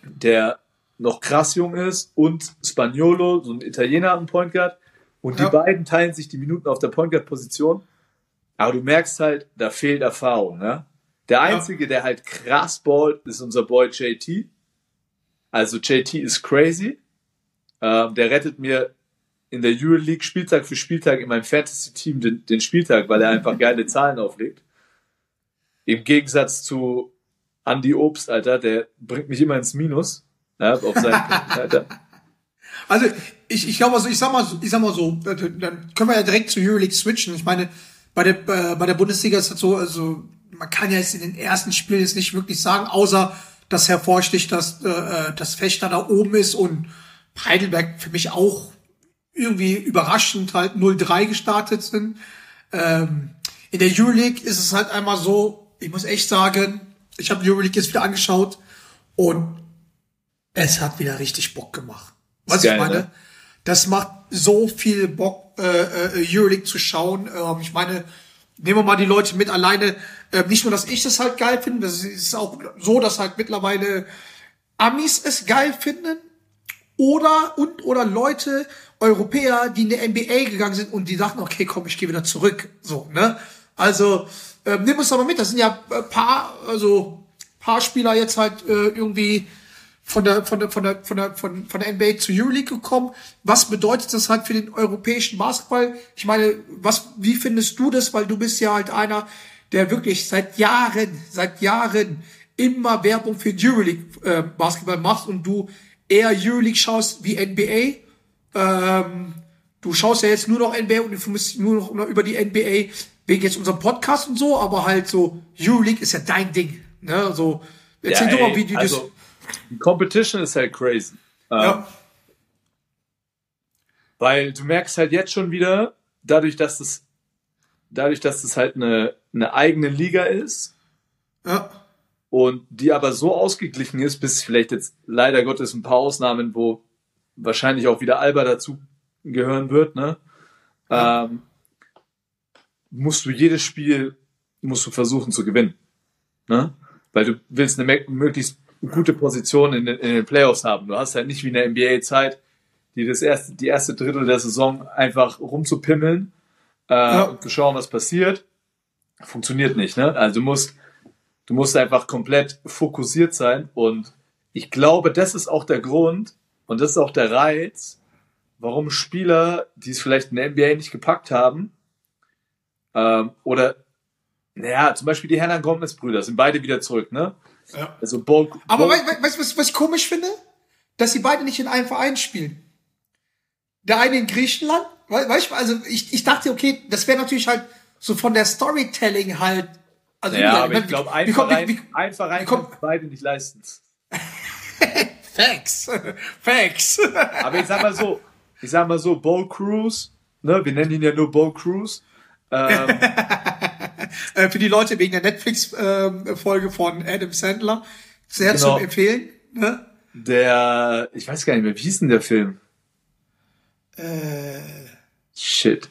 der noch krass jung ist und Spagnolo, so ein Italiener am Point Guard. Und die Ja. beiden teilen sich die Minuten auf der Point Guard Position. Aber du merkst halt, da fehlt Erfahrung. Ne? Der Einzige, der halt krass ballt, ist unser Boy JT. Also JT ist crazy. Ähm, der rettet mir in der Euroleague Spieltag für Spieltag in meinem Fantasy-Team den, den Spieltag, weil er einfach geile Zahlen auflegt. Im Gegensatz zu Andy Obst, Alter, der bringt mich immer ins Minus. Ja, auf seinen, Alter. Also ich, ich glaube, also ich sag mal, so- ich sag mal so, dann können wir ja direkt zur Euroleague switchen. Ich meine, bei der äh, bei der Bundesliga ist es so, also man kann ja jetzt in den ersten Spielen jetzt nicht wirklich sagen, außer dass hervorsticht, dass äh, das Fechter da oben ist und Heidelberg für mich auch irgendwie überraschend halt 0-3 gestartet sind. Ähm, in der Euroleague ist es halt einmal so, ich muss echt sagen, ich habe die Euroleague jetzt wieder angeschaut und es hat wieder richtig Bock gemacht. Was Ist ich geil, meine, ne? das macht so viel Bock, äh, äh, Euroleague zu schauen. Ähm, ich meine, nehmen wir mal die Leute mit alleine. Äh, nicht nur, dass ich das halt geil finde, das ist auch so, dass halt mittlerweile Amis es geil finden oder und oder Leute Europäer, die in der NBA gegangen sind und die dachten, okay, komm, ich gehe wieder zurück, so ne. Also ähm, nimm uns doch mal mit. Das sind ja äh, paar, also paar Spieler jetzt halt äh, irgendwie von der von der von der von der von, von der NBA zur Euroleague gekommen. Was bedeutet das halt für den europäischen Basketball? Ich meine, was wie findest du das? Weil du bist ja halt einer, der wirklich seit Jahren, seit Jahren immer Werbung für Euroleague äh, Basketball macht und du eher Euroleague schaust wie NBA. Ähm, du schaust ja jetzt nur noch NBA und informierst dich nur noch über die NBA wegen jetzt unserem Podcast und so, aber halt so Euroleague ist ja dein Ding. Ne? So erzähl Ja, du mal, ey, wie du also, die Competition ist halt crazy. Ähm. Ja. Weil du merkst halt jetzt schon wieder, dadurch, dass das, dadurch, dass das halt eine, eine eigene Liga ist Ja. und die aber so ausgeglichen ist, bis vielleicht jetzt leider Gottes ein paar Ausnahmen, wo wahrscheinlich auch wieder Alba dazu gehören wird, ne? Ähm, musst du jedes Spiel musst du versuchen zu gewinnen, ne? Weil du willst eine möglichst gute Position in den, in den Playoffs haben. Du hast halt nicht wie in der NBA Zeit, die das erste, die erste Drittel der Saison einfach rumzupimmeln äh, Ja. und zu schauen, was passiert. Funktioniert nicht, ne? Also du musst, du musst einfach komplett fokussiert sein und ich glaube, das ist auch der Grund und das ist auch der Reiz, warum Spieler, die es vielleicht in der NBA nicht gepackt haben, ähm, oder naja, zum Beispiel die Hernan Gomez-Brüder sind beide wieder zurück, ne? Ja. Also Bo, Aber Bo, weißt du, weißt, was, was ich komisch finde? Dass sie beide nicht in einem Verein spielen. Der eine in Griechenland, we- weißt du, also ich, ich dachte, okay, das wäre natürlich halt so von der Storytelling halt. Also ja, aber ich glaube, ein Verein, wie- ein Verein kann beide nicht leisten. Facts. Facts. Aber ich sag mal so, ich sag mal so, Bo Cruz, ne, wir nennen ihn ja nur Bo Cruz, ähm, äh, für die Leute wegen der Netflix-Folge von Adam Sandler. Sehr Genau. zum Empfehlen. Ne? der, ich weiß gar nicht mehr, wie hieß denn der Film? Äh, Shit.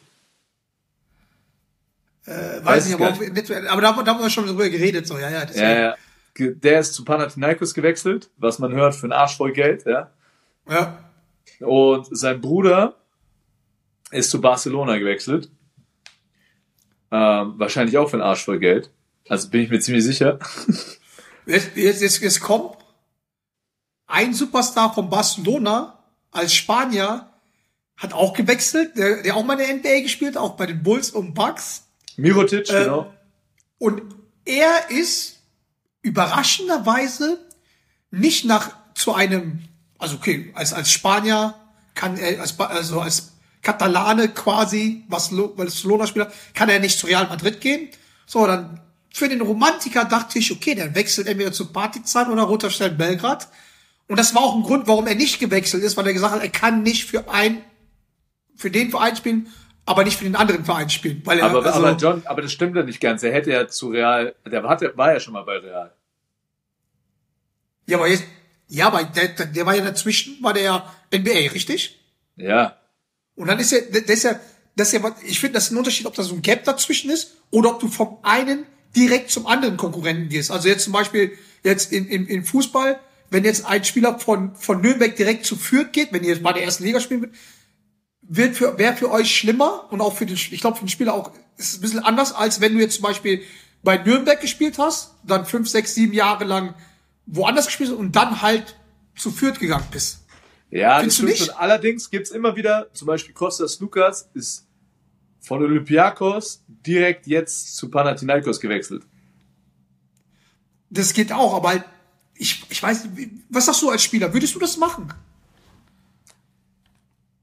weiß, Weiß nicht, ich aber, aber da, da haben wir schon drüber geredet. So, ja, ja. deswegen. Ja, ja. Der ist zu Panathinaikos gewechselt, was man hört für einen Arsch voll Geld, ja. ja. Und sein Bruder ist zu Barcelona gewechselt. Ähm, wahrscheinlich auch für einen Arsch voll Geld. Also bin ich mir ziemlich sicher. Jetzt, jetzt, jetzt, jetzt kommt ein Superstar von Barcelona als Spanier hat auch gewechselt, der, der auch mal in der NBA gespielt, auch bei den Bulls und Bucks. Mirotic, Äh, genau. Und er ist überraschenderweise nicht nach zu einem, also okay, als, als Spanier kann er, als, also als Katalane quasi, Barcelo- Barcelona-Spieler, kann er nicht zu Real Madrid gehen. So, dann für den Romantiker dachte ich, okay, der wechselt entweder zu Partizan oder Roter Stern Belgrad. Und das war auch ein Grund, warum er nicht gewechselt ist, weil er gesagt hat, er kann nicht für ein, für den Verein spielen, aber nicht für den anderen Verein spielen. Weil er, Aber, also, aber John, aber das stimmt ja nicht ganz. Er hätte ja zu Real, der hatte, war ja schon mal bei Real. Ja, aber jetzt, ja, aber der, der, der war ja dazwischen, war der ja NBA, richtig? Ja. Und dann ist ja, das ist ja, das ist ja, ich finde, das ist ein Unterschied, ob da so ein Gap dazwischen ist oder ob du vom einen direkt zum anderen Konkurrenten gehst. Also jetzt zum Beispiel jetzt in, in, in Fußball, wenn jetzt ein Spieler von, von Nürnberg direkt zu Fürth geht, wenn ihr jetzt bei der ersten Liga spielen wird, wird für, wäre für euch schlimmer und auch für den, ich glaube für den Spieler auch, ist es ein bisschen anders, als wenn du jetzt zum Beispiel bei Nürnberg gespielt hast, dann fünf, sechs, sieben Jahre lang woanders gespielt hast und dann halt zu Fürth gegangen bist. Ja, Findest das stimmt schon. Allerdings gibt's immer wieder, zum Beispiel Kostas Lukas ist von Olympiakos direkt jetzt zu Panathinaikos gewechselt. Das geht auch, aber halt, ich, ich weiß was sagst du als Spieler? Würdest du das machen?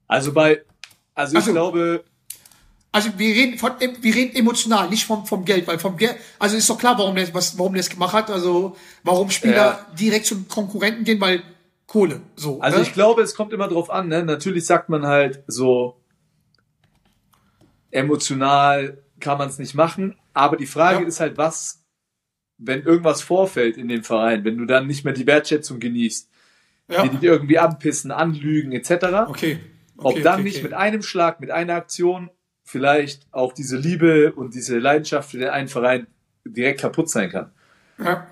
Also bei, also, Also- ich glaube, Also wir reden von, wir reden emotional, nicht vom, vom Geld, weil vom Geld, also ist doch klar, warum der, was, warum der es gemacht hat, also warum Spieler Ja. direkt zum Konkurrenten gehen, weil Kohle, so. also ne? ich glaube, es kommt immer drauf an, ne? Natürlich sagt man halt so, emotional kann man es nicht machen, aber die Frage Ja. ist halt, was, wenn irgendwas vorfällt in dem Verein, wenn du dann nicht mehr die Wertschätzung genießt, ja. die dich irgendwie anpissen, anlügen, etc. Okay. Ob okay, dann okay, nicht okay. mit einem Schlag, mit einer Aktion vielleicht auch diese Liebe und diese Leidenschaft für den einen Verein direkt kaputt sein kann. Ja.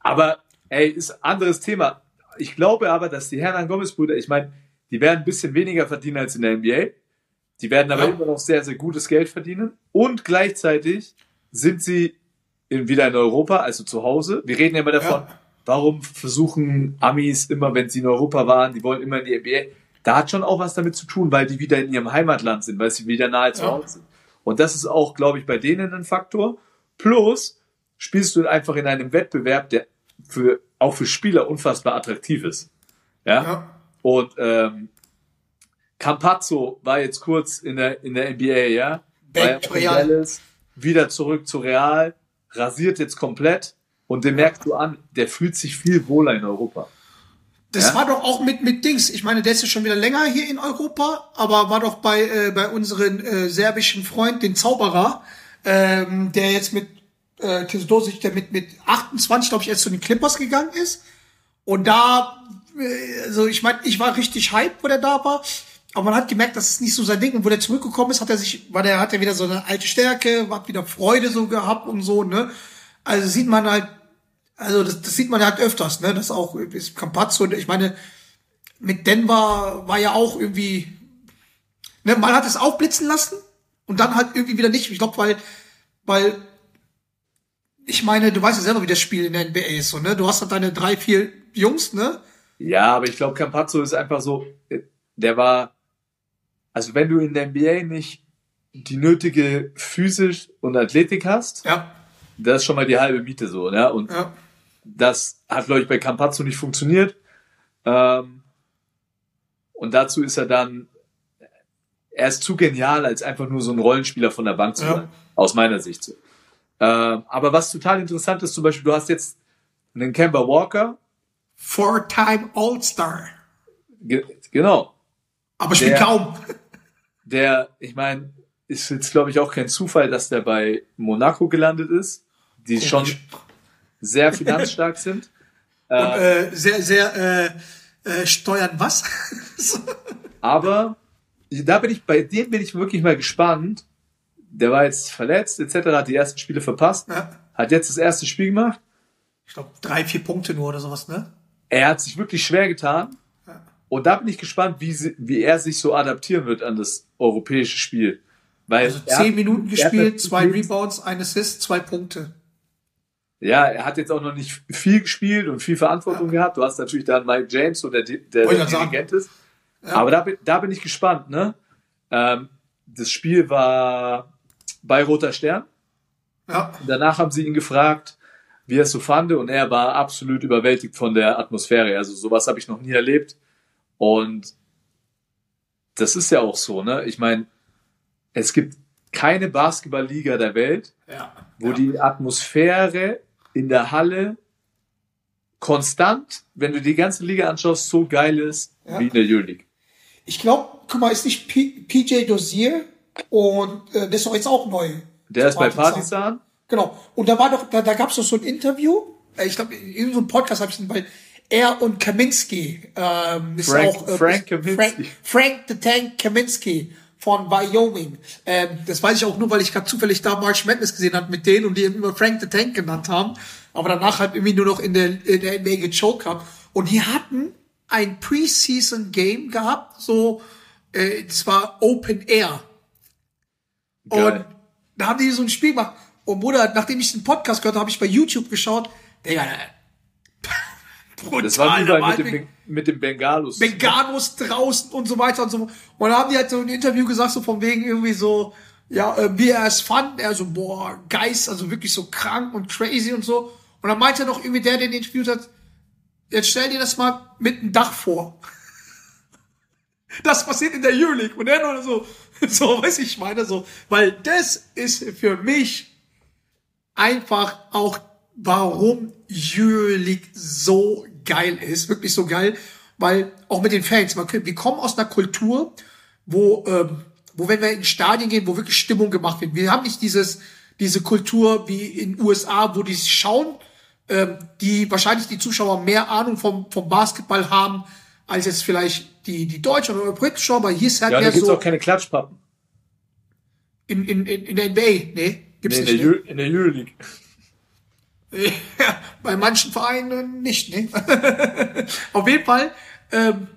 Aber, ey, ist ein anderes Thema. Ich glaube aber, dass die Hernan Gomez-Brüder, ich meine, die werden ein bisschen weniger verdienen als in der NBA. Die werden aber Ja. immer noch sehr, sehr gutes Geld verdienen. Und gleichzeitig sind sie in, wieder in Europa, also zu Hause. Wir reden ja immer davon, Ja. warum versuchen Amis immer, wenn sie in Europa waren, die wollen immer in die NBA. Da hat schon auch was damit zu tun, weil die wieder in ihrem Heimatland sind, weil sie wieder nahe zu Ja. Hause sind. Und das ist auch, glaube ich, bei denen ein Faktor. Plus spielst du einfach in einem Wettbewerb, der für, auch für Spieler unfassbar attraktiv ist. Ja. Ja. Und ähm, Campazzo war jetzt kurz in der, in der NBA, ja. Back Real. Dallas, wieder zurück zu Real, rasiert jetzt komplett und den merkst du an, der fühlt sich viel wohler in Europa. Das Ja? war doch auch mit, mit Dings. Ich meine, der ist ja schon wieder länger hier in Europa, aber war doch bei, äh, bei unseren äh, serbischen Freund, den Zauberer, ähm, der jetzt mit äh, Teodosic, der mit, mit 28, glaube ich, erst zu den Clippers gegangen ist. Und da, äh, also ich meine, ich war richtig hype, wo der da war. Aber man hat gemerkt, das ist nicht so sein Ding. Und wo der zurückgekommen ist, hat er sich, war der, hat er wieder so eine alte Stärke, hat wieder Freude so gehabt und so, ne? Also sieht man halt, also das, das sieht man halt öfters, ne? Das auch ist Campazzo. Ich meine, mit Denver war ja auch irgendwie, ne, man hat es aufblitzen lassen und dann halt irgendwie wieder nicht. Ich glaube, weil, weil, ich meine, du weißt ja selber, wie das Spiel in der NBA ist, so, ne? Du hast halt deine drei, vier Jungs, ne? Ja, aber ich glaube, Campazzo ist einfach so, äh, der war, also wenn du in der NBA nicht die nötige Physis und Athletik hast, Ja, das ist schon mal die halbe Miete so, ne? Und ja, das hat, glaube ich, bei Campazzo nicht funktioniert. Ähm, und dazu ist er dann, er ist zu genial, als einfach nur so ein Rollenspieler von der Bank zu Ja. sein. Aus meiner Sicht so. Ähm, aber was total interessant ist, zum Beispiel, du hast jetzt einen Kemba Walker, Four-Time All-Star. ge genau, Aber spielt Der- kaum. der, ich meine, ist jetzt, glaube ich, auch kein Zufall, dass der bei Monaco gelandet ist, die schon sehr finanzstark sind. Und, äh, sehr, sehr, äh, äh, steuern was? Aber da bin ich, bei dem bin ich wirklich mal gespannt. Der war jetzt verletzt, etc., hat die ersten Spiele verpasst, ja. hat jetzt das erste Spiel gemacht. Ich glaube, drei, vier Punkte nur oder sowas, ne? Er hat sich wirklich schwer getan. Und da bin ich gespannt, wie, sie, wie er sich so adaptieren wird an das europäische Spiel. Weil Also zehn hat- Minuten gespielt, zwei Rebounds, ein Assist, zwei Punkte. Ja, er hat jetzt auch noch nicht viel gespielt und viel Verantwortung gehabt. Du hast natürlich dann Mike James, so der, der, der. Dirigent ist. Aber da, bin- da bin ich gespannt, ne? Ähm, das Spiel war bei Roter Stern. Ja. Danach haben sie ihn gefragt, wie er es so fand, und er war absolut überwältigt von der Atmosphäre. Also sowas habe ich noch nie erlebt. Und das ist ja auch so, ne? Ich meine, es gibt keine Basketballliga der Welt, Ja. wo die Atmosphäre in der Halle konstant, wenn du die ganze Liga anschaust, so geil ist Ja. wie in der Euroleague. Ich glaube, guck mal, ist nicht P PJ Dozier und äh, das ist doch jetzt auch neu. Der ist bei Partisan. Partisan. Genau. Und da war doch, da, da gab es doch so ein Interview. Äh, Ich glaube, in irgendeinem Podcast habe ich den, weil er und Kaminski, ähm, ist Frank- auch, äh, Frank Kaminsky. Frank, Frank the Tank Kaminski von Wyoming. Ähm, das weiß ich auch nur, weil ich gerade zufällig da March Madness gesehen habe mit denen und die immer Frank the Tank genannt haben. Aber danach halt irgendwie nur noch in der, in der NBA gechoked haben. Und die hatten ein Preseason Game gehabt, so, äh, das war Open Air. Geil. Und da haben die so ein Spiel gemacht. Und Bruder, nachdem ich den Podcast gehört habe, habe ich bei YouTube geschaut. Digga, brutal. Das war war mit dem, mit dem Bengalus. Bengalos draußen und so weiter und so. Und da haben die halt so ein Interview gesagt, so von wegen irgendwie so, ja, äh, wie er es fand. Er so, boah, Geist, also wirklich so krank und crazy und so. Und dann meinte noch irgendwie der, der den interviewt hat, jetzt stell dir das mal mit einem Dach vor. Das passiert in der Euroleague. Und er nur so, so, weiß ich meine, so, weil das ist für mich einfach auch, warum Euroleague so geil ist, wirklich so geil, weil auch mit den Fans, man, wir kommen aus einer Kultur, wo, ähm, wo wenn wir in Stadien gehen, wo wirklich Stimmung gemacht wird. Wir haben nicht dieses, diese Kultur wie in USA, wo die schauen, ähm, die wahrscheinlich die Zuschauer mehr Ahnung vom, vom Basketball haben, als jetzt vielleicht die, die Deutschen oder Britischen, aber hier ist halt ja, da mehr gibt's so auch keine Klatschpappen. in, in, in, in der NBA, nee, gibt's Nee, in, nicht. der ne? In der Euroleague. Ja, bei manchen Vereinen nicht, ne? Auf jeden Fall, ähm,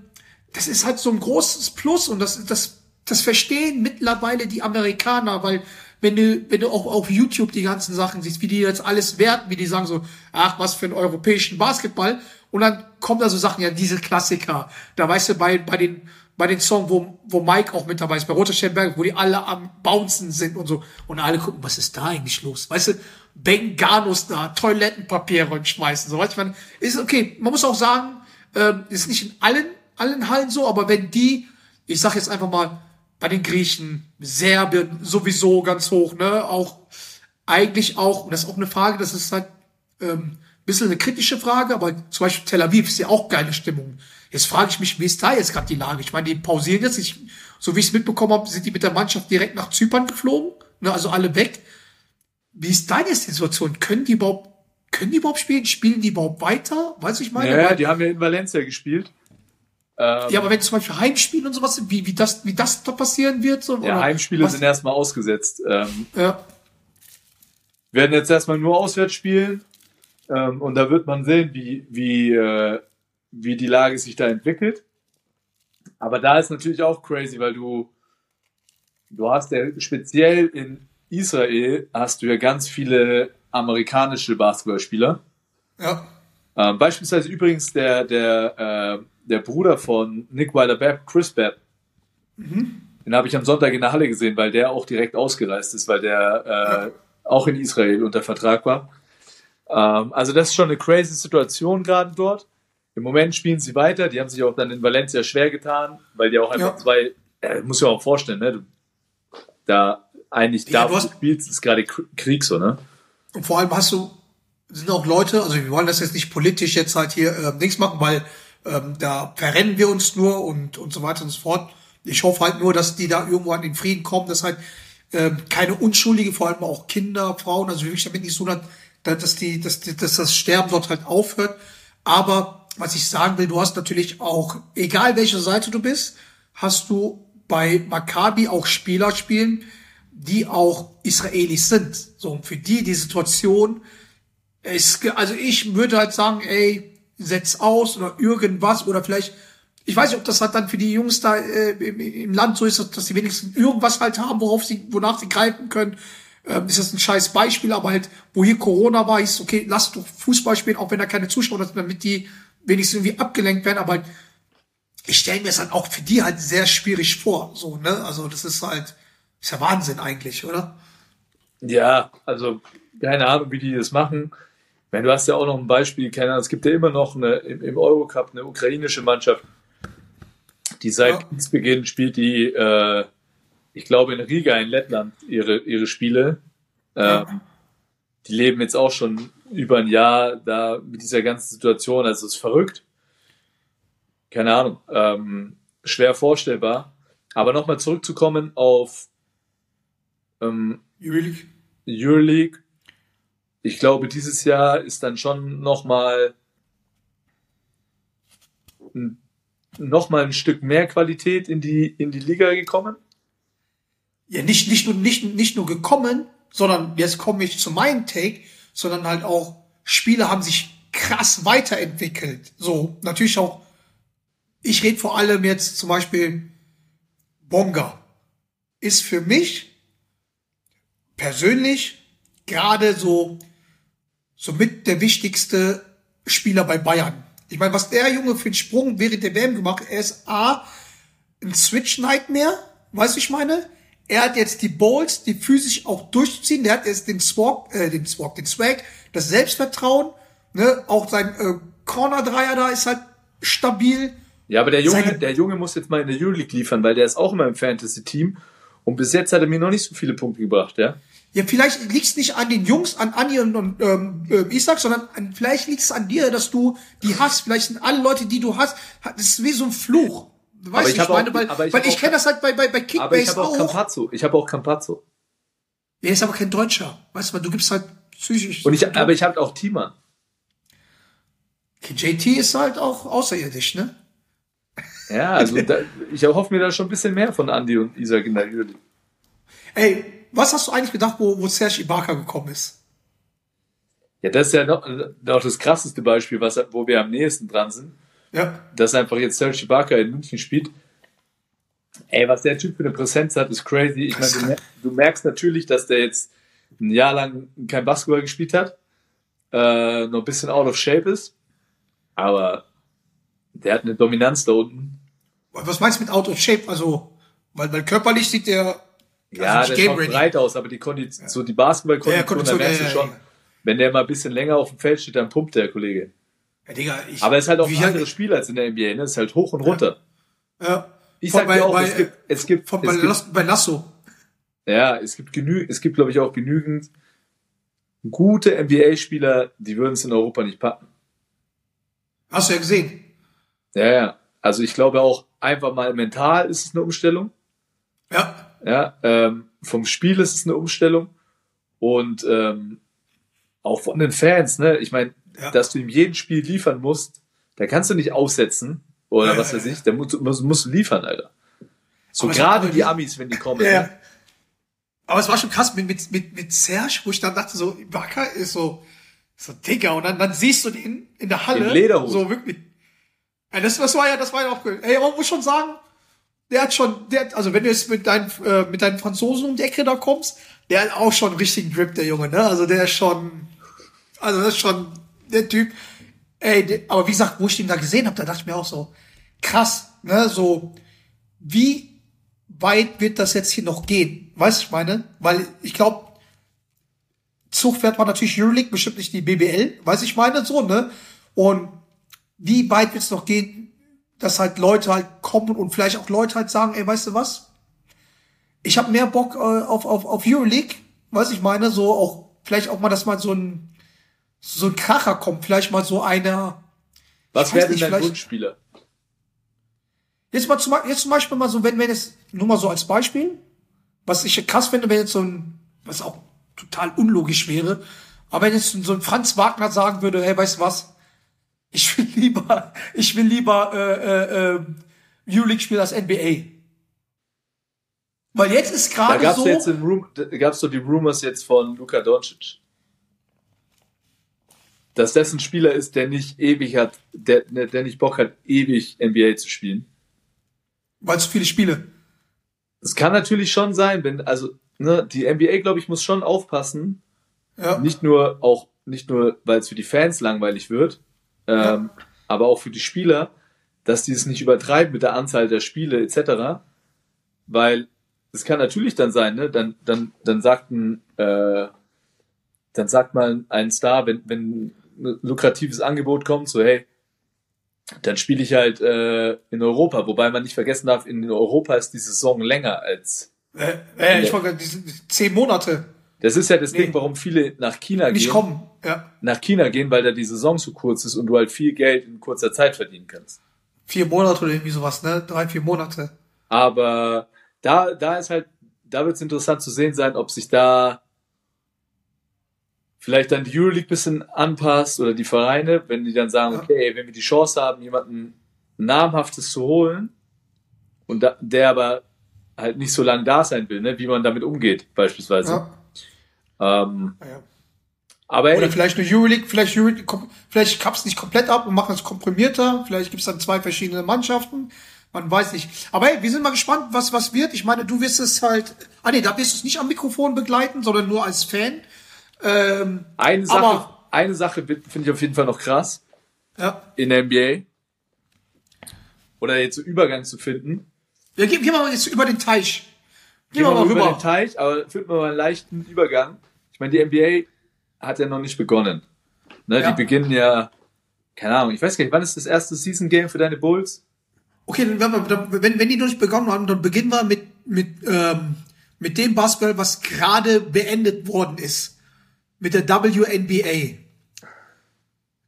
das ist halt so ein großes Plus und das, das, das verstehen mittlerweile die Amerikaner, weil wenn du, wenn du auch auf YouTube die ganzen Sachen siehst, wie die jetzt alles werten, wie die sagen so, ach, was für einen europäischen Basketball, und dann kommen da so Sachen, ja, diese Klassiker, da weißt du, bei, bei den, bei den Songs, wo, wo Mike auch mit dabei ist, bei Roter Sternberg, wo die alle am Bouncen sind und so, und alle gucken, was ist da eigentlich los? Weißt du, Benganos da, Toilettenpapiere schmeißen, so, weißt du, meine, ist okay, man muss auch sagen, ähm, ist nicht in allen, allen Hallen so, aber wenn die, ich sag jetzt einfach mal, bei den Griechen, Serbien sowieso ganz hoch, ne, auch, eigentlich auch, und das ist auch eine Frage, das ist halt, ähm, bisschen eine kritische Frage, aber zum Beispiel Tel Aviv ist ja auch geile Stimmung. Jetzt frage ich mich, wie ist da jetzt gerade die Lage? Ich meine, die pausieren jetzt, ich, so wie ich es mitbekommen habe, sind die mit der Mannschaft direkt nach Zypern geflogen, ne, also alle weg. Wie ist da jetzt die Situation? Können die überhaupt, können die überhaupt spielen? Spielen die überhaupt weiter? Weiß ich meine? Ja, die haben ja in Valencia gespielt. Ähm, ja, aber wenn zum Beispiel Heimspiele und sowas, wie, wie das, wie das da passieren wird, so, ja, Heimspiele was- sind erstmal ausgesetzt. Ähm, ja, werden jetzt erstmal nur auswärts spielen. Ähm, und da wird man sehen, wie, wie, äh, wie die Lage sich da entwickelt. Aber da ist natürlich auch crazy, weil du, du hast ja speziell in Israel hast du ja ganz viele amerikanische Basketballspieler. ja, Ähm, beispielsweise übrigens der, der, äh, der Bruder von Nick Wilder Babb, Chris Babb. Den habe ich am Sonntag in der Halle gesehen, weil der auch direkt ausgereist ist, weil der äh, auch in Israel unter Vertrag war. Ähm, also das ist schon eine crazy Situation gerade dort. Im Moment spielen sie weiter. Die haben sich auch dann in Valencia schwer getan, weil die auch einfach Ja. zwei, äh, muss ja auch vorstellen, ne? Du, da eigentlich Ja, da, du wo du spielst, ist gerade Kr- Krieg so, ne? Und vor allem hast du, sind auch Leute, also wir wollen das jetzt nicht politisch jetzt halt hier ähm, nichts machen, weil ähm, da verrennen wir uns nur und, und so weiter und so fort. Ich hoffe halt nur, dass die da irgendwo an den Frieden kommen, dass halt ähm, keine Unschuldige, vor allem auch Kinder, Frauen, also wirklich damit nicht so, dass, die, dass, die, dass das Sterben dort halt aufhört. Aber was ich sagen will, du hast natürlich auch, egal welche Seite du bist, hast du bei Maccabi auch Spieler spielen, die auch Israelis sind. So, für die die Situation ist, also ich würde halt sagen, ey, setz aus oder irgendwas oder vielleicht, ich weiß nicht, ob das halt dann für die Jungs da äh, im, im Land so ist, dass sie wenigstens irgendwas halt haben, worauf sie, wonach sie greifen können. Ähm, ist das ein scheiß Beispiel, aber halt, wo hier Corona war, ist okay, lass doch Fußball spielen, auch wenn da keine Zuschauer sind, damit die wenigstens irgendwie abgelenkt werden, aber halt, ich stelle mir es dann auch für die halt sehr schwierig vor, so, ne? Also das ist halt, ist ja Wahnsinn eigentlich, oder? Ja, also keine Ahnung, wie die das machen. Meine, du hast ja auch noch ein Beispiel, keine Ahnung, es gibt ja immer noch eine, im, im Eurocup eine ukrainische Mannschaft, die seit Ja. Kriegsbeginn spielt die, äh, ich glaube in Riga in Lettland ihre, ihre Spiele. Ähm, Ja. Die leben jetzt auch schon über ein Jahr da mit dieser ganzen Situation, also es ist verrückt. Keine Ahnung, ähm, schwer vorstellbar. Aber nochmal zurückzukommen auf ähm, Jülich. Euroleague. Ich glaube, dieses Jahr ist dann schon nochmal noch mal ein Stück mehr Qualität in die, in die Liga gekommen. Ja, nicht, nicht nur, nicht, nicht nur gekommen, sondern jetzt komme ich zu meinem Take, sondern halt auch Spiele haben sich krass weiterentwickelt. So, natürlich auch, ich rede vor allem jetzt zum Beispiel Bonga. Ist für mich persönlich gerade so, so mit der wichtigste Spieler bei Bayern. Ich meine, was der Junge für einen Sprung während der WM gemacht er ist A, ein Switch-Nightmare, weißt du, ich meine? Er hat jetzt die Balls, die physisch auch durchziehen. Der hat jetzt den Swag, äh, den Swag, den Swag, das Selbstvertrauen, ne? Auch sein äh, Corner-Dreier da ist halt stabil. Ja, aber der Junge, Seine- der Junge muss jetzt mal in der Euroleague liefern, weil der ist auch immer im Fantasy-Team. Und bis jetzt hat er mir noch nicht so viele Punkte gebracht, ja. Ja, vielleicht liegt's nicht an den Jungs, an Anni und, und ähm, äh, Isaac, sondern an, vielleicht liegt's an dir, dass du die hast. Vielleicht sind alle Leute, die du hast, das ist wie so ein Fluch. Du, ich ich hab meine, auch- weil, aber ich weil hab ich kenne das halt bei, bei, bei Aber ich Kickbase habe auch. Campazzo. Ich habe auch Campazzo. Der ist aber kein Deutscher. Weißt du, du gibst halt psychisch. Und ich, aber ich habe auch. Okay, JT ist halt auch außerirdisch, ne? Ja, also da, ich erhoffe mir da schon ein bisschen mehr von Andy und Isaac in der Euroleague. Ey, was hast du eigentlich gedacht, wo, wo Serge Ibaka gekommen ist? Ja, das ist ja noch, noch das krasseste Beispiel, was, wo wir am nächsten dran sind. Ja. dass einfach jetzt Serge Ibaka in München spielt. Ey, was der Typ für eine Präsenz hat, ist crazy. Ich meine, du, du merkst natürlich, dass der jetzt ein Jahr lang kein Basketball gespielt hat, äh, noch ein bisschen out of shape ist, aber der hat eine Dominanz da unten. Was meinst du mit out of shape? Also, weil, weil körperlich sieht der Ja, also der schaut breit aus, aber die Kondition, so die Basketballkondition, Ja, da merkst ja, du ja, schon, ja. wenn der mal ein bisschen länger auf dem Feld steht, dann pumpt der Kollege. Ja, Digga, ich, Aber er ist halt auch ein anderes Spiel als in der NBA, ne? Es ist halt hoch und runter. Ja. Ich Von sag bei- dir auch, bei- es gibt, es gibt, Von es bei, gibt Lasso, bei Lasso. Ja, es gibt genü es gibt, glaube ich, auch genügend gute NBA-Spieler, die würden es in Europa nicht packen. Hast du ja gesehen. Ja, ja. Also ich glaube auch einfach mal mental ist es eine Umstellung. Ja. Ja, ähm, vom Spiel ist es eine Umstellung und ähm, auch von den Fans. Ne, ich meine, Ja. dass du ihm jeden Spiel liefern musst, da kannst du nicht aussetzen oder Ja, was weiß ich. Da musst, du- musst, musst du liefern, Alter. So Aber gerade die Amis, wenn die kommen. Ja. Ne? Aber es war schon krass mit, mit, mit, mit Serge, wo ich dann dachte, so, Ibaka ist so, so Digga, und dann, dann siehst du den in der Halle. In Lederhosen. So wirklich. Ja, das, das war ja, das war ja auch cool. Ey, man muss schon sagen, der hat schon, der hat, also wenn du jetzt mit deinen, äh, mit deinen Franzosen um die Ecke da kommst, der hat auch schon einen richtigen Grip, der Junge, ne? Also der ist schon, also das ist schon der Typ. Ey, der, aber wie gesagt, wo ich den da gesehen habe, da dachte ich mir auch so, krass, ne? So, wie weit wird das jetzt hier noch gehen? Weißt du, ich meine? Weil ich glaube, Zugpferd war natürlich Euroleague, bestimmt nicht die BBL, weiß ich meine, so, ne? Und wie weit wird es noch gehen, dass halt Leute halt kommen und vielleicht auch Leute halt sagen, ey, weißt du was? Ich habe mehr Bock äh, auf, auf, auf Euroleague, weiß ich meine, so auch, vielleicht auch mal, dass mal so ein, so ein Kracher kommt, vielleicht mal so einer, Was wäre denn dein Wunschspieler? Jetzt mal zum, jetzt zum Beispiel mal so, wenn, wenn jetzt, nur mal so als Beispiel, was ich krass finde, wenn jetzt so ein, was auch total unlogisch wäre, aber wenn jetzt so ein Franz Wagner sagen würde, hey, weißt du was, ich will lieber, ich will lieber äh, äh, äh, Euroleague spielen als NBA. Weil jetzt ist Da gerade gab's so, jetzt den Rum, da gab's so die Rumors jetzt von Luka Doncic. Dass das ein Spieler ist, der nicht ewig hat, der, der nicht Bock hat, ewig NBA zu spielen. weil zu viele Spiele. Es kann natürlich schon sein, wenn, also, ne, die NBA, glaube ich, muss schon aufpassen. Ja. Nicht nur auch, nicht nur, weil es für die Fans langweilig wird, ähm, aber auch für die Spieler, dass die es nicht übertreiben mit der Anzahl der Spiele etc. Weil es kann natürlich dann sein, ne? Dann, dann, dann sagt ein, äh, dann sagt mal ein Star, wenn, wenn ein lukratives Angebot kommt, so hey, dann spiele ich halt äh, in Europa, wobei man nicht vergessen darf, in Europa ist die Saison länger als. Äh, äh, ich wollte zehn Monate Das ist ja das Nee. Ding, warum viele nach China nicht gehen. kommen. Ja. Nach China gehen, weil da die Saison so kurz ist und du halt viel Geld in kurzer Zeit verdienen kannst. Vier Monate oder irgendwie sowas, ne? Drei, vier Monate. Aber da, da ist halt, da wird es interessant zu sehen sein, ob sich da vielleicht dann die Euroleague bisschen anpasst oder die Vereine, wenn die dann sagen, okay, wenn wir die Chance haben, jemanden namhaftes zu holen und da, der aber halt nicht so lange da sein will, ne, wie man damit umgeht, beispielsweise. Ja. Ähm, ja. aber Oder ey, vielleicht eine Euroleague, vielleicht Euroleague, vielleicht kapp's nicht komplett ab und machen es komprimierter. Vielleicht gibt's dann zwei verschiedene Mannschaften. Man weiß nicht. Aber hey, wir sind mal gespannt, was, was wird. Ich meine, du wirst es halt, ah nee, da wirst du es nicht am Mikrofon begleiten, sondern nur als Fan. Ähm, eine Sache, aber- eine Sache finde ich auf jeden Fall noch krass. ja. in der NBA oder jetzt so Übergang zu finden. Ja, gehen, wir mal jetzt über den Teich. Gehen Gehen wir mal über rüber. den Teich, aber finden wir mal einen leichten Übergang. Ich meine, die NBA hat ja noch nicht begonnen. Ne, Ja. Die beginnen ja, keine Ahnung, ich weiß gar nicht, wann ist das erste Season Game für deine Bulls? Okay, dann, dann, wenn, wenn die noch nicht begonnen haben, dann beginnen wir mit, mit, ähm, mit dem Basketball, was gerade beendet worden ist. Mit der WNBA.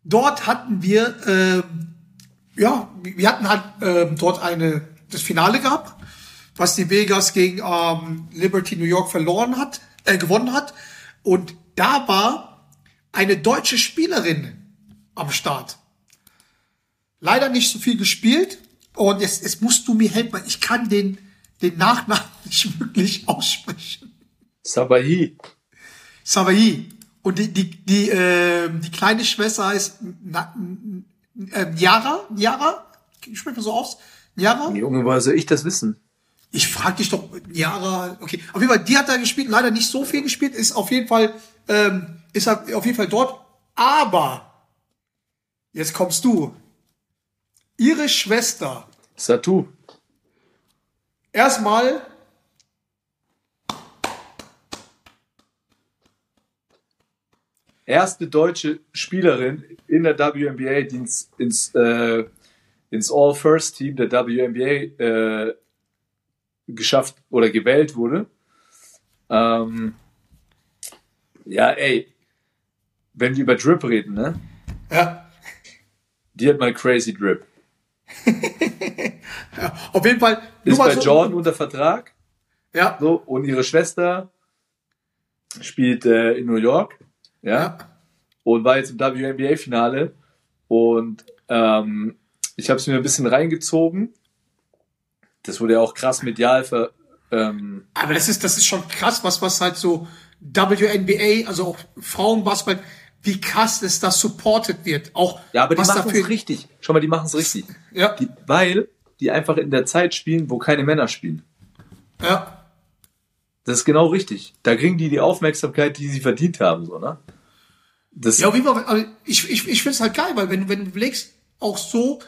Dort hatten wir, ähm, ja, wir hatten halt ähm, dort eine, das Finale gehabt, was die Vegas gegen ähm, Liberty New York verloren hat, äh, gewonnen hat. Und da war eine deutsche Spielerin am Start leider nicht so viel gespielt. Und jetzt, jetzt musst du mir helfen, weil ich kann den, den Nachnamen nicht wirklich aussprechen. Sabahi. Savai. Und die, die, die, äh, die kleine Schwester heißt Na, äh, Yara. Yara? Ich spreche mal so aus. Yara? Junge, woher soll ich das wissen? Ich frag dich doch, Yara, okay. Auf jeden Fall, die hat da gespielt, leider nicht so viel gespielt, ist auf jeden Fall, ähm, ist auf jeden Fall dort. Aber, jetzt kommst du. Ihre Schwester Satu. Erstmal Erste deutsche Spielerin in der WNBA, die ins, ins, äh, ins All-First-Team der WNBA äh, geschafft oder gewählt wurde. Ähm, ja, ey, wenn wir über Drip reden, ne? Ja, Die hat mal crazy Drip. ja auf jeden Fall. Ist bei so- Jordan unter Vertrag. Ja, So, und ihre Schwester spielt äh, in New York. Ja. Und war jetzt im WNBA-Finale. Und ähm, ich habe es mir ein bisschen reingezogen. Das wurde ja auch krass medial ver, ähm, Aber das ist, das ist schon krass, was, was halt so WNBA, also auch Frauenbasketball, wie krass es das supported wird. Auch Ja, aber die machen dafür, es richtig. Schau mal, die machen es richtig. Ja, Die, weil die einfach in der Zeit spielen, wo keine Männer spielen. ja. Das ist genau richtig. Da kriegen die die Aufmerksamkeit, die sie verdient haben, so, ne? Das, Ja, auf jeden Fall, ich, ich, ich finde es halt geil, weil wenn, wenn du überlegst, auch so,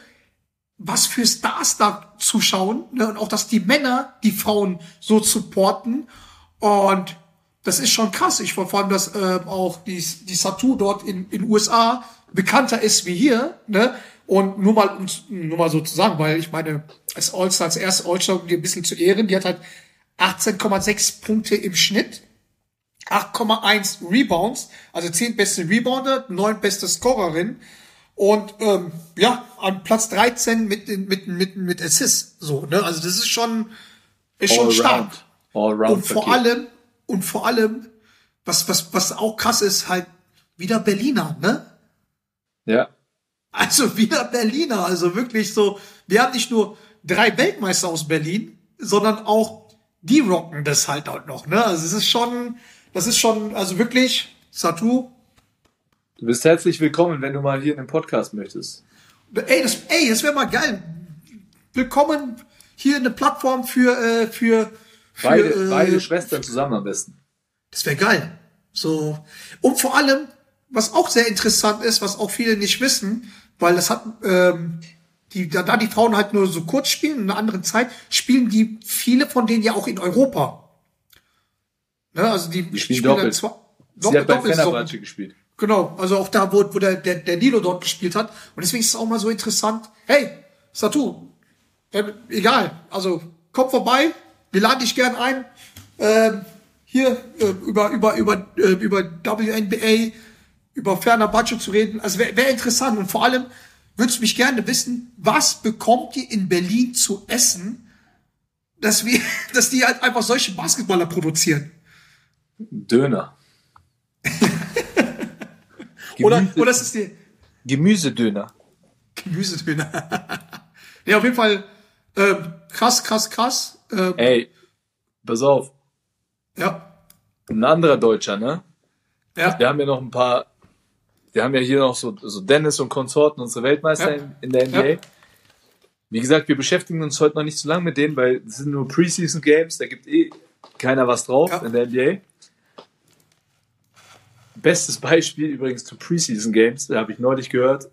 was für Stars da zuschauen, ne, und auch, dass die Männer die Frauen so supporten und das ist schon krass. Ich vor allem, dass äh, auch die, die Satu dort in in USA bekannter ist wie hier, ne? Und nur mal, nur mal so zu sagen, weil ich meine, als All-Star, als erste All-Star, um dir ein bisschen zu ehren, die hat halt 18,6 Punkte im Schnitt 8,1 Rebounds, also 10 beste Rebounder, 9 beste Scorerin und ähm, ja, an Platz 13 mit mit mit mit Assists so, ne? Also das ist schon ist schon stark. Und vor allem und vor allem was was was auch krass ist, halt wieder Berliner, ne? Ja. Also wieder Berliner, also wirklich so, wir haben nicht nur drei Weltmeister aus Berlin, sondern auch die rocken das halt auch noch, ne? Also es ist schon, das ist schon, also wirklich, Satu, Du bist herzlich willkommen, wenn du mal hier in den Podcast möchtest. ey, das, ey, das wäre mal geil. Willkommen hier eine Plattform für, äh, für, für Beide, äh, beide Schwestern zusammen am besten. Das wäre geil. So. Und vor allem, was auch sehr interessant ist, was auch viele nicht wissen, weil das hat ähm, die, da, da die Frauen halt nur so kurz spielen, in einer anderen Zeit, spielen die viele von denen ja auch in Europa. Ne, also die, Die spielen dann doppelt. zwei- Sie hat bei doppelt- Fenerbahce gespielt. Genau, also auch da, wo, wo der, der, der Nilo dort gespielt hat. Und deswegen ist es auch mal so interessant. Hey, Satu, äh, egal, also komm vorbei, wir laden dich gern ein. Ähm, hier äh, über über über äh, über WNBA, über ferner Budget zu reden. Also wäre wär interessant und vor allem würdest du mich gerne wissen, was bekommt ihr in Berlin zu essen, dass wir, dass die halt einfach solche Basketballer produzieren? Döner. Oder oder ist es die Gemüsedöner. Gemüsedöner. ja, auf jeden Fall ähm, krass, krass, krass. Ähm, Ey, pass auf. ja, Ein anderer Deutscher, ne? ja, Wir haben ja noch ein paar, wir haben ja hier noch so, so Dennis und Konsorten, unsere Weltmeister Ja. in, in der NBA. Ja. Wie gesagt, wir beschäftigen uns heute noch nicht so lange mit denen, weil es sind nur Preseason Games, da gibt eh keiner was drauf Ja. in der NBA. Bestes Beispiel übrigens zu Preseason Games, da habe ich neulich gehört,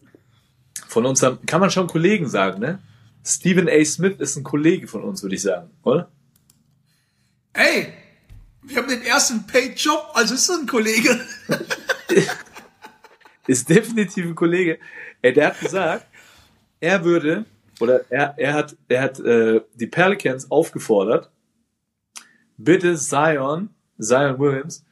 von unserem, kann man schon Kollegen sagen, ne? Stephen A. Smith ist ein Kollege von uns, würde ich sagen, oder? Ey, wir haben den ersten Paid-Job, also ist das ein Kollege. ist definitiv ein Kollege. Ey, der hat gesagt, er würde, oder er, er hat, er hat äh, die Pelicans aufgefordert, bitte Zion, Zion Williams,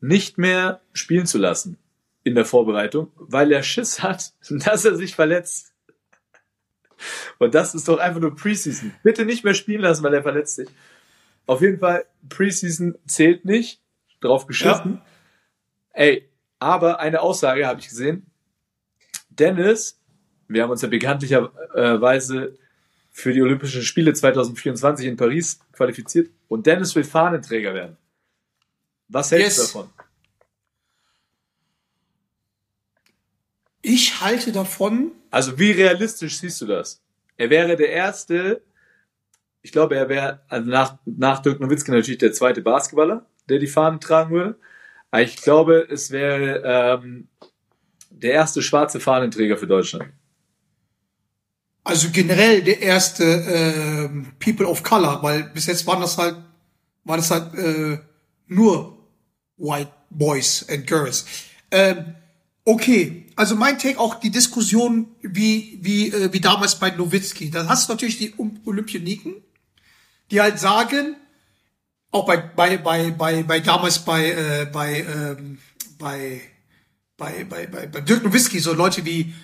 nicht mehr spielen zu lassen in der Vorbereitung, weil er Schiss hat, dass er sich verletzt. Und das ist doch einfach nur Preseason. Bitte nicht mehr spielen lassen, weil er verletzt sich. Auf jeden Fall, Preseason zählt nicht. Drauf geschissen. Ey, aber eine Aussage habe ich gesehen. Dennis, wir haben uns ja bekanntlicherweise für die Olympischen Spiele 2024 in Paris qualifiziert und Dennis will Fahnenträger werden. Was hältst du Yes. davon? Ich halte davon, Also wie realistisch siehst du das? Er wäre der erste, ich glaube, er wäre also nach, nach Dirk Nowitzki natürlich der zweite Basketballer, der die Fahnen tragen würde. Aber ich glaube, es wäre ähm, der erste schwarze Fahnenträger für Deutschland. also generell der erste ähm, People of Color, weil bis jetzt waren das halt, war das halt äh, nur White Boys and Girls. Ähm, okay, also mein Take auch die Diskussion wie wie äh, wie damals bei Nowitzki. Da hast du natürlich die Olympioniken, die halt sagen, auch bei bei bei bei, bei damals bei äh, bei ähm, bei bei bei bei, bei Dirk Nowitzki so Leute wie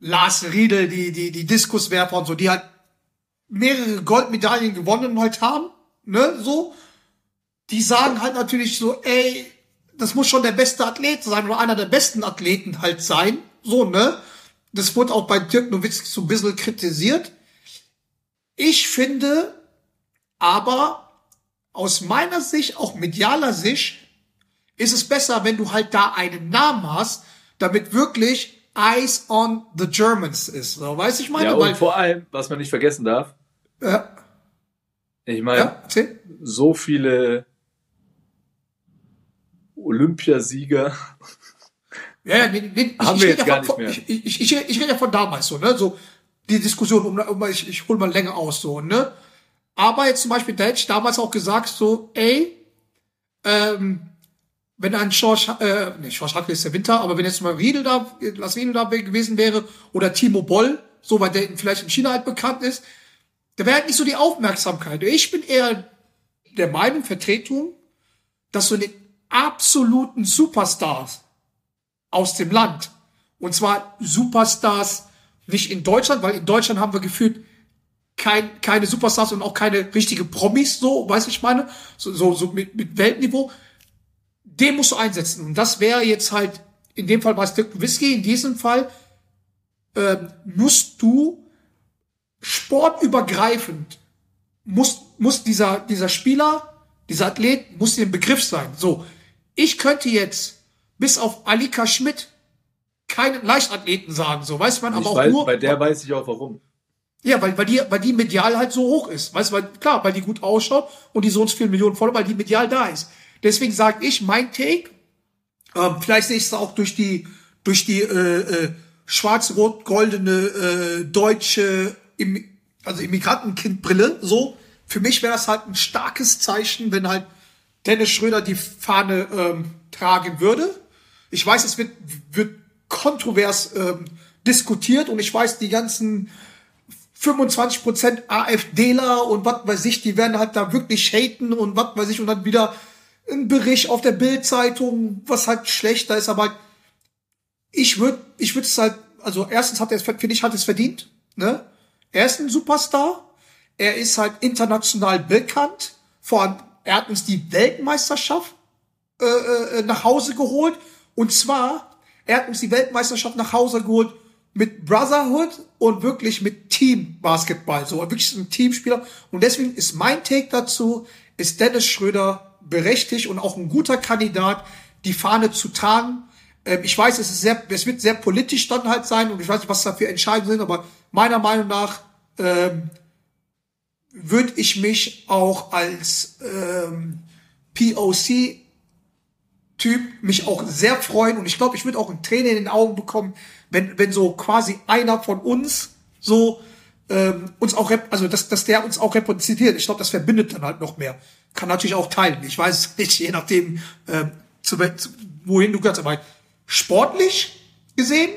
Lars Riedel, die die die Diskuswerfer und so, die halt mehrere Goldmedaillen gewonnen halt haben, ne, so. Die sagen halt natürlich so, ey, das muss schon der beste Athlet sein oder einer der besten Athleten halt sein, so, ne. Das wurde auch bei Dirk Nowitzki so ein bisschen kritisiert. Ich finde aber aus meiner Sicht, auch medialer Sicht, ist es besser, wenn du halt da einen Namen hast, damit wirklich Eyes on the Germans ist. So, weiß ich meine? Ja, Weil, und vor allem, was man nicht vergessen darf, ja, ich meine, ja, so viele Olympiasieger. Ja, ja, nee, nee, ich, Haben ich wir rede jetzt gar von, nicht mehr. Ich, ich, ich, ich rede ja von damals so, ne? So die Diskussion, um, um ich, ich hol mal länger aus, so, ne? Aber jetzt zum Beispiel, da hätte ich damals auch gesagt, so, ey, ähm, wenn ein Schorsch, äh, nee, Schorsch Hackel ist der Winter, aber wenn jetzt mal Riedel da, Lars Riedel da gewesen wäre, oder Timo Boll, so, weil der vielleicht in China halt bekannt ist, da wäre halt nicht so die Aufmerksamkeit. Ich bin eher der Meinung, Vertretung, dass so eine absoluten Superstars aus dem Land. Und zwar Superstars nicht in Deutschland, weil in Deutschland haben wir gefühlt kein, keine Superstars und auch keine richtige Promis, so, weiß ich meine, so, so, so mit, mit Weltniveau. Den musst du einsetzen. Und das wäre jetzt halt, in dem Fall es Dirk Whisky, in diesem Fall ähm, musst du sportübergreifend, muss, muss dieser, dieser Spieler, dieser Athlet, muss dir ein Begriff sein. So, ich könnte jetzt bis auf Alika Schmidt keinen Leichtathleten sagen, so weiß man, Ich aber auch weiß, nur, bei der weiß ich auch warum. Ja, weil, weil die, weil die medial halt so hoch ist. Weißt du, weil, klar, weil die gut ausschaut und die so uns vielen Millionen Follower, weil die medial da ist. Deswegen sage ich, mein Take, ähm, vielleicht sehe ich es auch durch die, durch die, äh, äh, schwarz-rot-goldene äh, deutsche Im also Immigrantenkindbrille. So, für mich wäre das halt ein starkes Zeichen, wenn halt Dennis Schröder die Fahne ähm, tragen würde. Ich weiß, es wird, wird kontrovers ähm, diskutiert und ich weiß, die ganzen 25% AfDler und was weiß ich, die werden halt da wirklich haten und was weiß ich und dann wieder ein Bericht auf der Bildzeitung, was halt schlechter ist, aber halt, ich würde ich würde es halt, also erstens hat er es, finde ich, hat es verdient, ne? Er ist ein Superstar, er ist halt international bekannt, vor allem, er hat uns die Weltmeisterschaft äh, äh, nach Hause geholt und zwar, er hat uns die Weltmeisterschaft nach Hause geholt mit Brotherhood und wirklich mit Team Basketball, so wirklich ein Teamspieler und deswegen ist mein Take dazu, ist Dennis Schröder berechtigt und auch ein guter Kandidat, die Fahne zu tragen. Ähm, ich weiß, es ist sehr, es wird sehr politisch dann halt sein und ich weiß nicht, was da für Entscheidungen sind, aber meiner Meinung nach ähm, würde ich mich auch als ähm, POC Typ mich auch sehr freuen und ich glaube, ich würde auch ein Tränen in den Augen bekommen, wenn wenn so quasi einer von uns so ähm, uns auch also dass dass der uns auch repräsentiert. Ich glaube, das verbindet dann halt noch mehr. Kann natürlich auch teilen. Ich weiß es nicht, je nachdem ähm, zu, zu, wohin du kannst. Aber sportlich gesehen,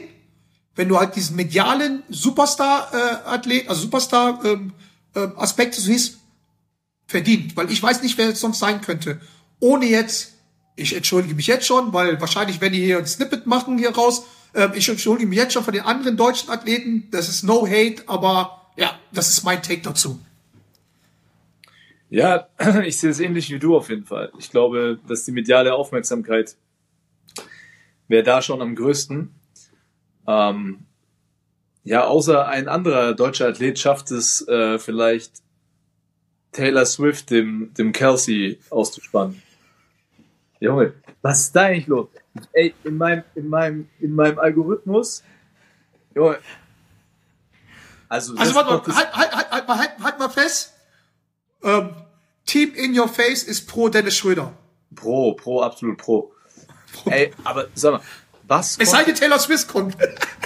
wenn du halt diesen medialen Superstar-Athlet, also Superstar ähm, äh, Aspekte siehst, verdient. Weil ich weiß nicht, wer es sonst sein könnte. Ohne jetzt, ich entschuldige mich jetzt schon, weil wahrscheinlich, wenn die hier ein Snippet machen hier raus, ähm, ich entschuldige mich jetzt schon von den anderen deutschen Athleten. Das ist no hate, aber ja, das ist mein Take dazu. Ja, ich sehe es ähnlich wie du auf jeden Fall. Ich glaube, dass die mediale Aufmerksamkeit wäre da schon am größten. Ähm, ja, außer ein anderer deutscher Athlet schafft es äh, vielleicht Taylor Swift dem, dem Kelsey auszuspannen. Junge, was ist da eigentlich los? Ey, in meinem, in meinem, in meinem Algorithmus, Junge. Also, Also warte mal, halt, halt, halt, halt, mal, halt, halt mal fest. Ähm, Team in your face ist pro Dennis Schröder. Pro, pro, absolut pro. Ey, aber sag mal, was, Es sei denn, Taylor Swift kommt.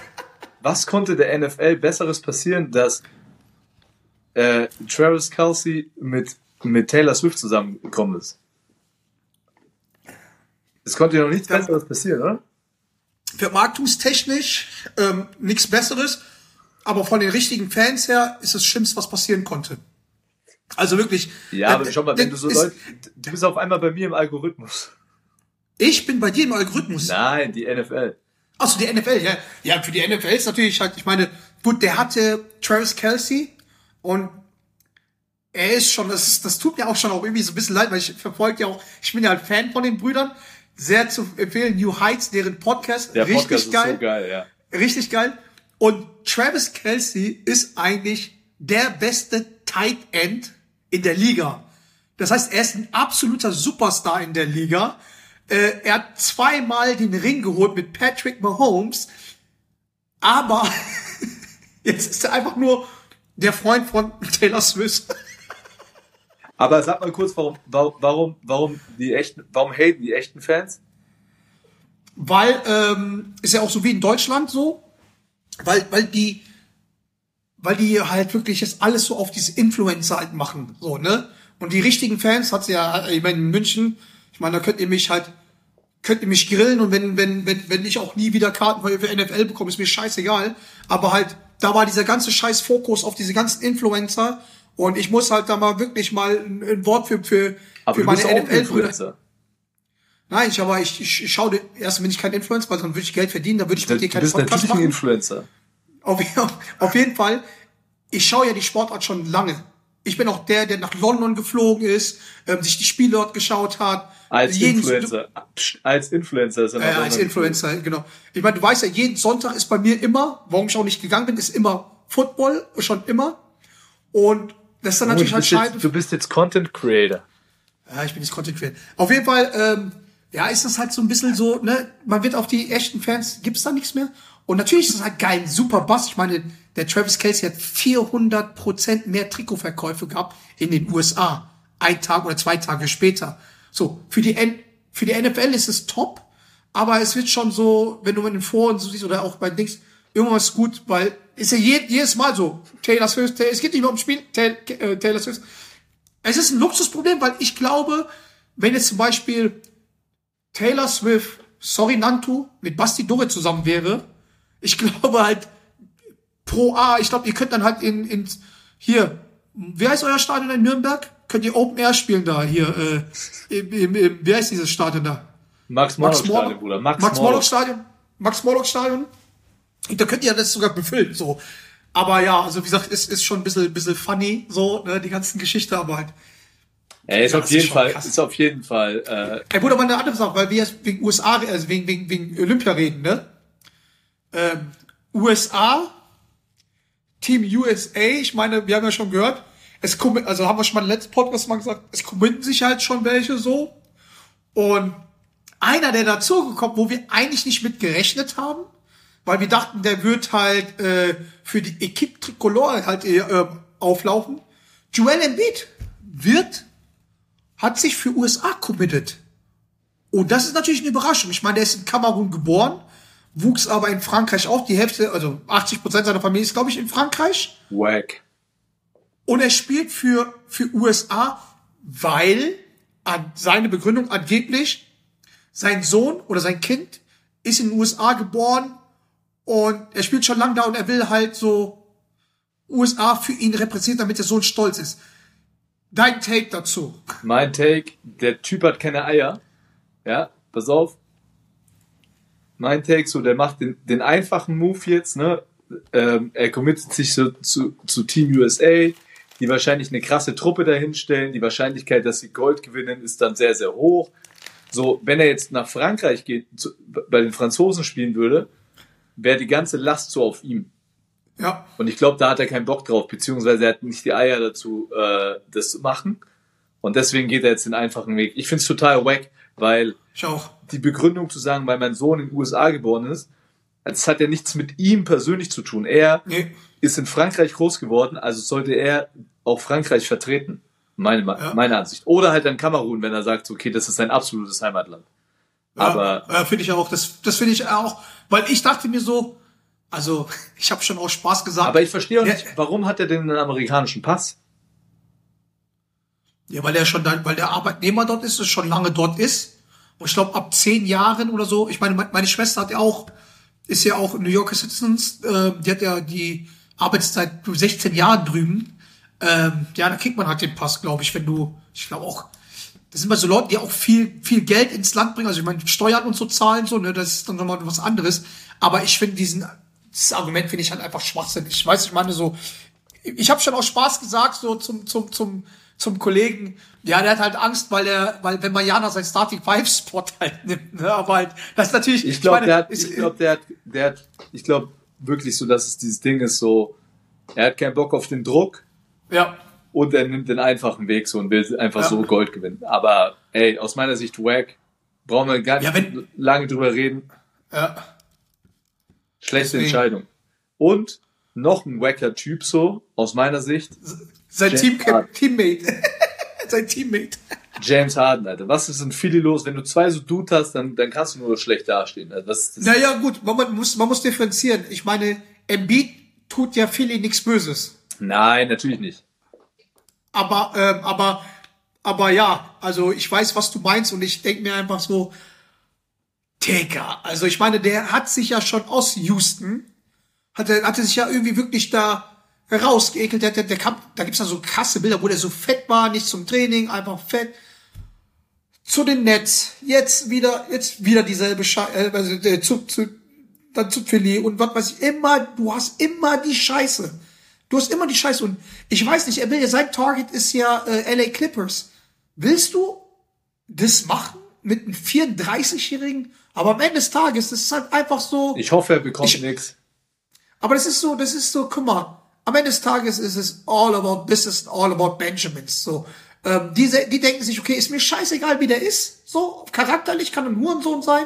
was konnte der NFL Besseres passieren, dass äh, Travis Kelsey mit, mit Taylor Swift zusammengekommen ist? Es konnte ja noch nichts. Besseres passieren, oder? Vermarktungstechnisch ähm, nichts Besseres, aber von den richtigen Fans her ist das Schlimmste, was passieren konnte. Also wirklich. Ja, äh, aber schau mal, wenn äh, du so ist- Leute, du bist auf einmal bei mir im Algorithmus. Ich bin bei dir im Algorithmus. Nein, die NFL. Achso, die NFL, ja. Ja, für die NFL ist natürlich halt, ich meine, gut, der hatte Travis Kelsey und er ist schon, das, das tut mir auch schon auch irgendwie so ein bisschen leid, weil ich verfolge ja auch, ich bin ja halt Fan von den Brüdern. Sehr zu empfehlen, New Heights, deren Podcast. Der richtig Podcast geil. ist so geil, ja. Richtig geil. Und Travis Kelsey ist eigentlich der beste Tight End in der Liga. Das heißt, er ist ein absoluter Superstar in der Liga. Äh, er hat zweimal den Ring geholt mit Patrick Mahomes. Aber jetzt ist er einfach nur der Freund von Taylor Swift. Aber sag mal kurz, warum, warum, warum, die echten, warum haten die echten Fans? Weil, ähm, ist ja auch so wie in Deutschland so, weil, weil die, weil die halt wirklich jetzt alles so auf diese Influencer halt machen, so, ne? Und die richtigen Fans hat ja, ich meine, in München, ich meine, da könnt ihr mich halt, könnt ihr mich grillen und wenn, wenn, wenn, wenn ich auch nie wieder Karten für NFL bekomme, ist mir scheißegal. Aber halt, da war dieser ganze scheiß Fokus auf diese ganzen Influencer und ich muss halt da mal wirklich mal ein, Wort für, für, Aber für du meine NFL-Brüder. Influencer. Nein, ich aber ich, ich, ich schaue erst bin ich kein Influencer, weil dann würde ich Geld verdienen, dann würde ich Du mit dir keinen bist Podcast natürlich ein. Influencer. Auf, auf jeden Fall, ich schaue ja die Sportart schon lange. Ich bin auch der, der nach London geflogen ist, ähm, sich die Spiele dort geschaut hat. Als Jeden- Influencer. Psst, Als Influencer ist er Äh, als Influencer, genau. Ich meine, du weißt ja, jeden Sonntag ist bei mir immer, warum ich auch nicht gegangen bin, ist immer Football, schon immer. Und das ist dann Oh, natürlich du, halt jetzt, du bist jetzt Content Creator. Ja, ich bin nicht Content Creator. Auf jeden Fall, ähm, ja, ist das halt so ein bisschen so, ne, man wird auf die echten Fans, gibt's da nichts mehr. Und natürlich ist es halt geil, super Bass. Ich meine, der Travis Kelsey hat 400% mehr Trikotverkäufe gehabt in den USA. Ein Tag oder zwei Tage später. So, für die, N für die NFL ist es top, aber es wird schon so, wenn du in den Foren so siehst oder auch bei Dings, irgendwann ist gut, weil ist ja je, jedes Mal so. Taylor Swift, Taylor, es geht nicht mehr ums Spiel, Taylor, äh, Taylor Swift. Es ist ein Luxusproblem, weil ich glaube, wenn jetzt zum Beispiel Taylor Swift, sorry Nantu, mit Basti Dore zusammen wäre, ich glaube halt pro A, ich glaube, ihr könnt dann halt in, in hier, wie heißt euer Stadion in Nürnberg? Könnt ihr Open Air spielen da hier, äh, im, im, im, wie heißt dieses Stadion da? Max Morlock Stadion, Bruder. Max, Max Morlock. Da könnt ihr das sogar befüllen, so. Aber ja, also wie gesagt, ist, ist schon ein bisschen, bisschen funny, so, ne, die ganzen Geschichte, aber halt. Ey, ist Ja, auf jeden ist Fall, krass. ist auf jeden Fall, äh, Ey, Bruder, mal eine andere Sache, weil wir jetzt wegen USA, also wegen, wegen, wegen Olympia reden, ne? Ähm, USA, Team USA, ich meine, wir haben ja schon gehört, es kommen, also haben wir schon mal im letzten Podcast mal gesagt, es committen sich halt schon welche so. Und einer, der dazugekommen, wo wir eigentlich nicht mit gerechnet haben, weil wir dachten, der wird halt äh, für die Equipe Tricolore halt äh, äh, auflaufen. Joel Embiid wird, hat sich für USA committed. Und das ist natürlich eine Überraschung. Ich meine, der ist in Kamerun geboren, wuchs aber in Frankreich auf. Die Hälfte, also 80 Prozent seiner Familie ist, glaube ich, in Frankreich. wack. Und er spielt für, für USA, weil an seine Begründung angeblich sein Sohn oder sein Kind ist in den USA geboren und er spielt schon lange da und er will halt so USA für ihn repräsentieren, damit der Sohn stolz ist. Dein Take dazu. Mein Take, der Typ hat keine Eier. Ja, pass auf. Mein Take, so, der macht den, den einfachen Move jetzt, ne? Ähm, er committet sich so zu, zu Team USA, die wahrscheinlich eine krasse Truppe dahinstellen. Die Wahrscheinlichkeit, dass sie Gold gewinnen, ist dann sehr, sehr hoch. So, wenn er jetzt nach Frankreich geht, zu, bei den Franzosen spielen würde, wäre die ganze Last so auf ihm. Ja, Und ich glaube, da hat er keinen Bock drauf, beziehungsweise er hat nicht die Eier dazu, äh, das zu machen. Und deswegen geht er jetzt den einfachen Weg. Ich find's total wack, weil die Begründung zu sagen, weil mein Sohn in den USA geboren ist, das hat ja nichts mit ihm persönlich zu tun. Er Nee. ist in Frankreich groß geworden, also sollte er auch Frankreich vertreten. Meine, Ja. meine Ansicht. Oder halt dann Kamerun, wenn er sagt, okay, das ist sein absolutes Heimatland. Aber ja, finde ich auch. Das, das finde ich auch, weil ich dachte mir so, also ich habe schon auch Spaß gesagt. Aber ich verstehe auch nicht, warum hat er denn einen amerikanischen Pass? Ja, weil der schon dann, weil der Arbeitnehmer dort ist, ist schon lange dort ist. Und ich glaube, ab zehn Jahren oder so, ich meine, me- meine Schwester hat ja auch, ist ja auch New Yorker Citizens, äh, die hat ja die Arbeitszeit 16 Jahren drüben. Ähm, ja, da kriegt man halt den Pass, glaube ich, wenn du, ich glaube auch, das sind mal so Leute, die auch viel, viel Geld ins Land bringen. Also ich meine, Steuern und so zahlen, so, ne, das ist dann nochmal was anderes. Aber ich finde diesen, dieses Argument finde ich halt einfach schwachsinnig. Ich weiß, ich meine so, ich habe schon auch Spaß gesagt, so zum, zum, zum, zum Kollegen, ja, der hat halt Angst, weil er, weil wenn Mariana sein Starting Five Spot halt nimmt, ne, aber halt, das ist natürlich, Ich glaube, der hat, ist- ich glaube, der hat, der hat, ich glaube wirklich so, dass es dieses Ding ist so, er hat keinen Bock auf den Druck ja, und er nimmt den einfachen Weg so und will einfach Ja. so Gold gewinnen. Aber, ey, aus meiner Sicht wack. Brauchen wir gar nicht Ja, wenn- lange drüber reden. ja, Schlechte Deswegen. Entscheidung. Und noch ein wacker Typ so, aus meiner Sicht, sein Team. Teammate, sein Teammate. James Harden, Alter. Was ist in Philly los? Wenn du zwei so Dude hast, dann, dann kannst du nur schlecht dastehen. Also das, das, Naja, gut, man, man muss, man muss differenzieren. Ich meine, Embiid tut ja Philly nichts Böses. Nein, natürlich nicht. Aber, ähm, aber, aber ja, also ich weiß, was du meinst und ich denke mir einfach so, Digga, also ich meine, der hat sich ja schon aus Houston, hatte, hatte sich ja irgendwie wirklich da rausgeekelt. Der, der, der kam, da gibt's dann so krasse Bilder, wo der so fett war, nicht zum Training, einfach fett. Zu den Nets, jetzt wieder, jetzt wieder dieselbe Scheiße, äh, also, äh, zu, zu, dann zu Philly und was weiß ich, immer, du hast immer die Scheiße. Du hast immer die Scheiße und ich weiß nicht, er will ja, sein Target ist ja äh, LA Clippers. Willst du das machen mit einem 34-Jährigen? Aber am Ende des Tages, das ist halt einfach so, Ich hoffe, er bekommt Ich- nix. aber das ist so, das ist so, guck mal, am Ende des Tages ist es all about business, all about Benjamins. So, ähm, diese, die denken sich, okay, ist mir scheißegal, wie der ist. So, charakterlich kann ein Hurensohn sein.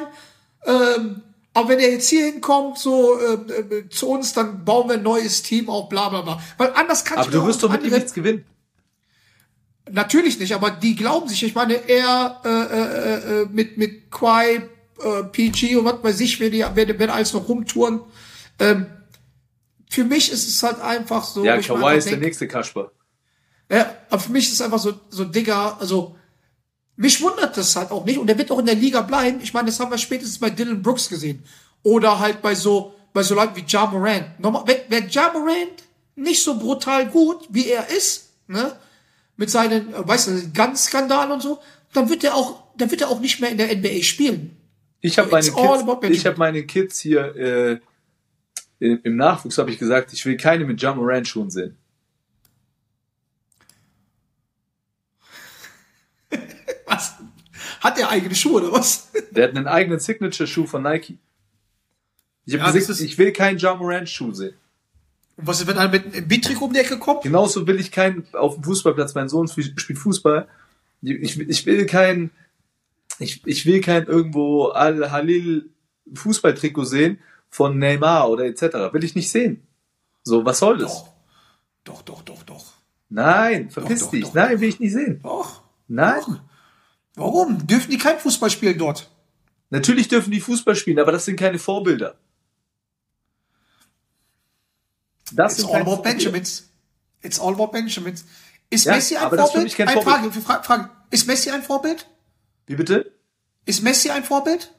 Ähm, aber wenn er jetzt hier hinkommt, so äh, zu uns, dann bauen wir ein neues Team auf, bla bla bla. Weil anders kann Aber ich mir du wirst doch mit ihm nichts gewinnen. Natürlich nicht, aber die glauben sich. Ich meine, er äh, äh, äh, mit mit Quai, äh, PG und was weiß ich, wer die, wer, wer alles noch rumtouren. Ähm, für mich ist es halt einfach so. Ja, Kawhi ist der denk, nächste Kasper. Ja, aber für mich ist es einfach so, so Digga, also, mich wundert das halt auch nicht. Und der wird auch in der Liga bleiben. Ich meine, das haben wir spätestens bei Dylan Brooks gesehen. Oder halt bei so, bei so Leuten wie Ja Morant. Normal, wenn, wenn Ja Morant nicht so brutal gut, wie er ist, ne, mit seinen, äh, weißt du, ganz Skandal und so, dann wird er auch, dann wird er auch nicht mehr in der NBA spielen. Ich habe meine Kids, ich habe meine Kids hier äh, im Nachwuchs habe ich gesagt, ich will keine mit John Moran Schuhen sehen. Hat der eigene Schuhe oder was? Der hat einen eigenen Signature Schuh von Nike. Ich Ja, gesagt, ich will keinen John Moran Schuh sehen. Und was ist, wenn einer mit einem Beat-Trikot um die Ecke kommt? Genauso will ich keinen auf dem Fußballplatz. Mein Sohn spiel- spielt Fußball. Ich, ich will keinen, ich, ich will kein irgendwo Al Halil Fußballtrikot sehen von Neymar oder etc. Will ich nicht sehen. So, was soll das? Doch, doch, doch, doch. Nein, verpiss doch, dich. doch. Nein, will ich nicht sehen. Doch. Nein. Warum? Dürfen die kein Fußball spielen dort? Natürlich dürfen die Fußball spielen, aber das sind keine Vorbilder. Das It's sind all about. Benjamins. It's all about Benjamins. Ist Ja, Messi ein aber das ist für Vorbild? mich kein Eine Vorbild. Frage, Frage, Frage. Ist Messi ein Vorbild? Wie bitte? Ist Messi ein Vorbild?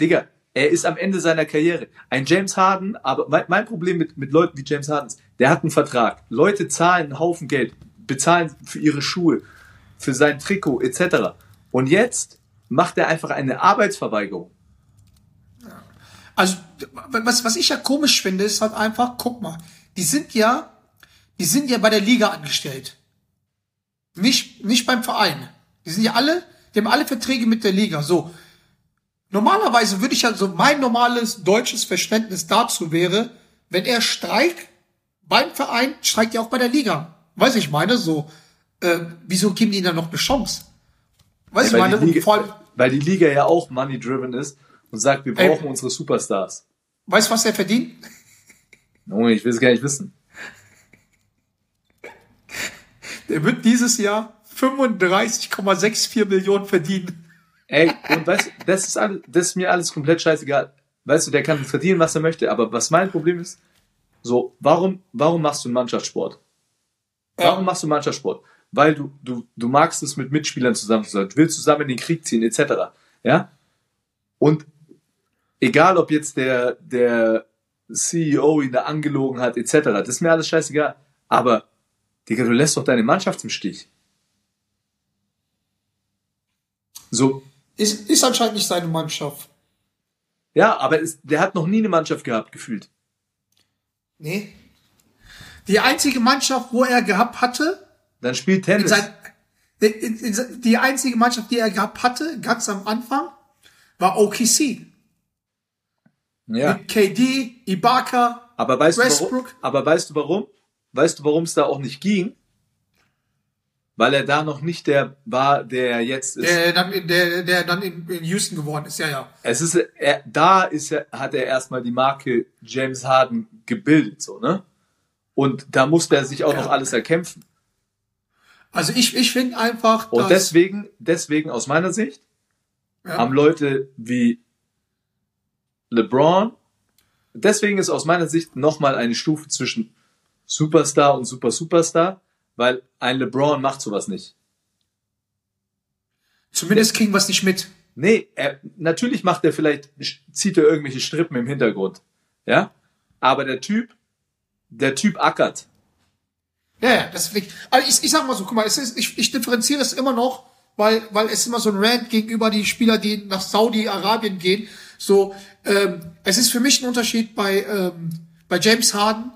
Digga, er ist am Ende seiner Karriere. Ein James Harden, aber mein, mein Problem mit, mit Leuten wie James Harden ist, der hat einen Vertrag. Leute zahlen einen Haufen Geld, bezahlen für ihre Schuhe, für sein Trikot etc. Und jetzt macht er einfach eine Arbeitsverweigerung. Also, was, was ich ja komisch finde, ist halt einfach, guck mal, die sind ja, die sind ja bei der Liga angestellt. Nicht, nicht beim Verein. Die sind ja alle, die haben alle Verträge mit der Liga. So. Normalerweise würde ich ja so, mein normales deutsches Verständnis dazu wäre, wenn er streikt beim Verein, streikt er auch bei der Liga. Weiß ich meine, so, äh, wieso geben die ihnen dann noch eine Chance? Weiß ich weil, meine, Liga, vor allem, weil die Liga ja auch money-driven ist und sagt, wir Ey. brauchen unsere Superstars. weißt du, was er verdient? Junge, ich will es gar nicht wissen. Der wird dieses Jahr 35,64 Millionen verdienen. Ey, und weißt du, das ist, alles, das ist mir alles komplett scheißegal. Weißt du, der kann verdienen, was er möchte, aber was mein Problem ist, so, warum, warum machst du einen Mannschaftssport? Warum machst du Mannschaftssport? Weil du, du, du magst es mit Mitspielern zusammen zu sein, du willst zusammen in den Krieg ziehen, etc. Ja? Und egal, ob jetzt der, der CEO ihn da angelogen hat, etc., das ist mir alles scheißegal. Aber, Digga, du lässt doch deine Mannschaft im Stich. So, Ist, ist anscheinend nicht seine Mannschaft. Ja, aber es, der hat noch nie eine Mannschaft gehabt, gefühlt. Nee. Die einzige Mannschaft, wo er gehabt hatte, Dann spielt Tennis. sein, in, in, die einzige Mannschaft, die er gehabt hatte, ganz am Anfang, war OKC. ja. Mit KD, Ibaka, Aber weißt, du warum, Westbrook. aber weißt du warum? Weißt du, warum es da auch nicht ging? Weil er da noch nicht der war, der er jetzt ist. der dann, in, der, der dann in, in Houston geworden ist. Ja, ja. es ist, er, da ist er, hat er erstmal die Marke James Harden gebildet, so, ne? Und da musste er sich auch noch alles erkämpfen. Also ich, ich finde einfach, Und dass, deswegen, deswegen aus meiner Sicht, ja, haben Leute wie LeBron, deswegen ist aus meiner Sicht nochmal eine Stufe zwischen Superstar und Super Superstar, weil ein LeBron macht sowas nicht. zumindest kriegen wir es nicht mit. Nee, er, natürlich macht er vielleicht, zieht er irgendwelche Strippen im Hintergrund. Ja? Aber der Typ, der Typ ackert. Ja, ja, das ich. Also ich, ich sag mal so, guck mal, es ist, ich, ich differenziere es immer noch, weil, weil es immer so ein Rant gegenüber die Spieler, die nach Saudi-Arabien gehen. So, ähm, es ist für mich ein Unterschied bei, ähm, bei James Harden,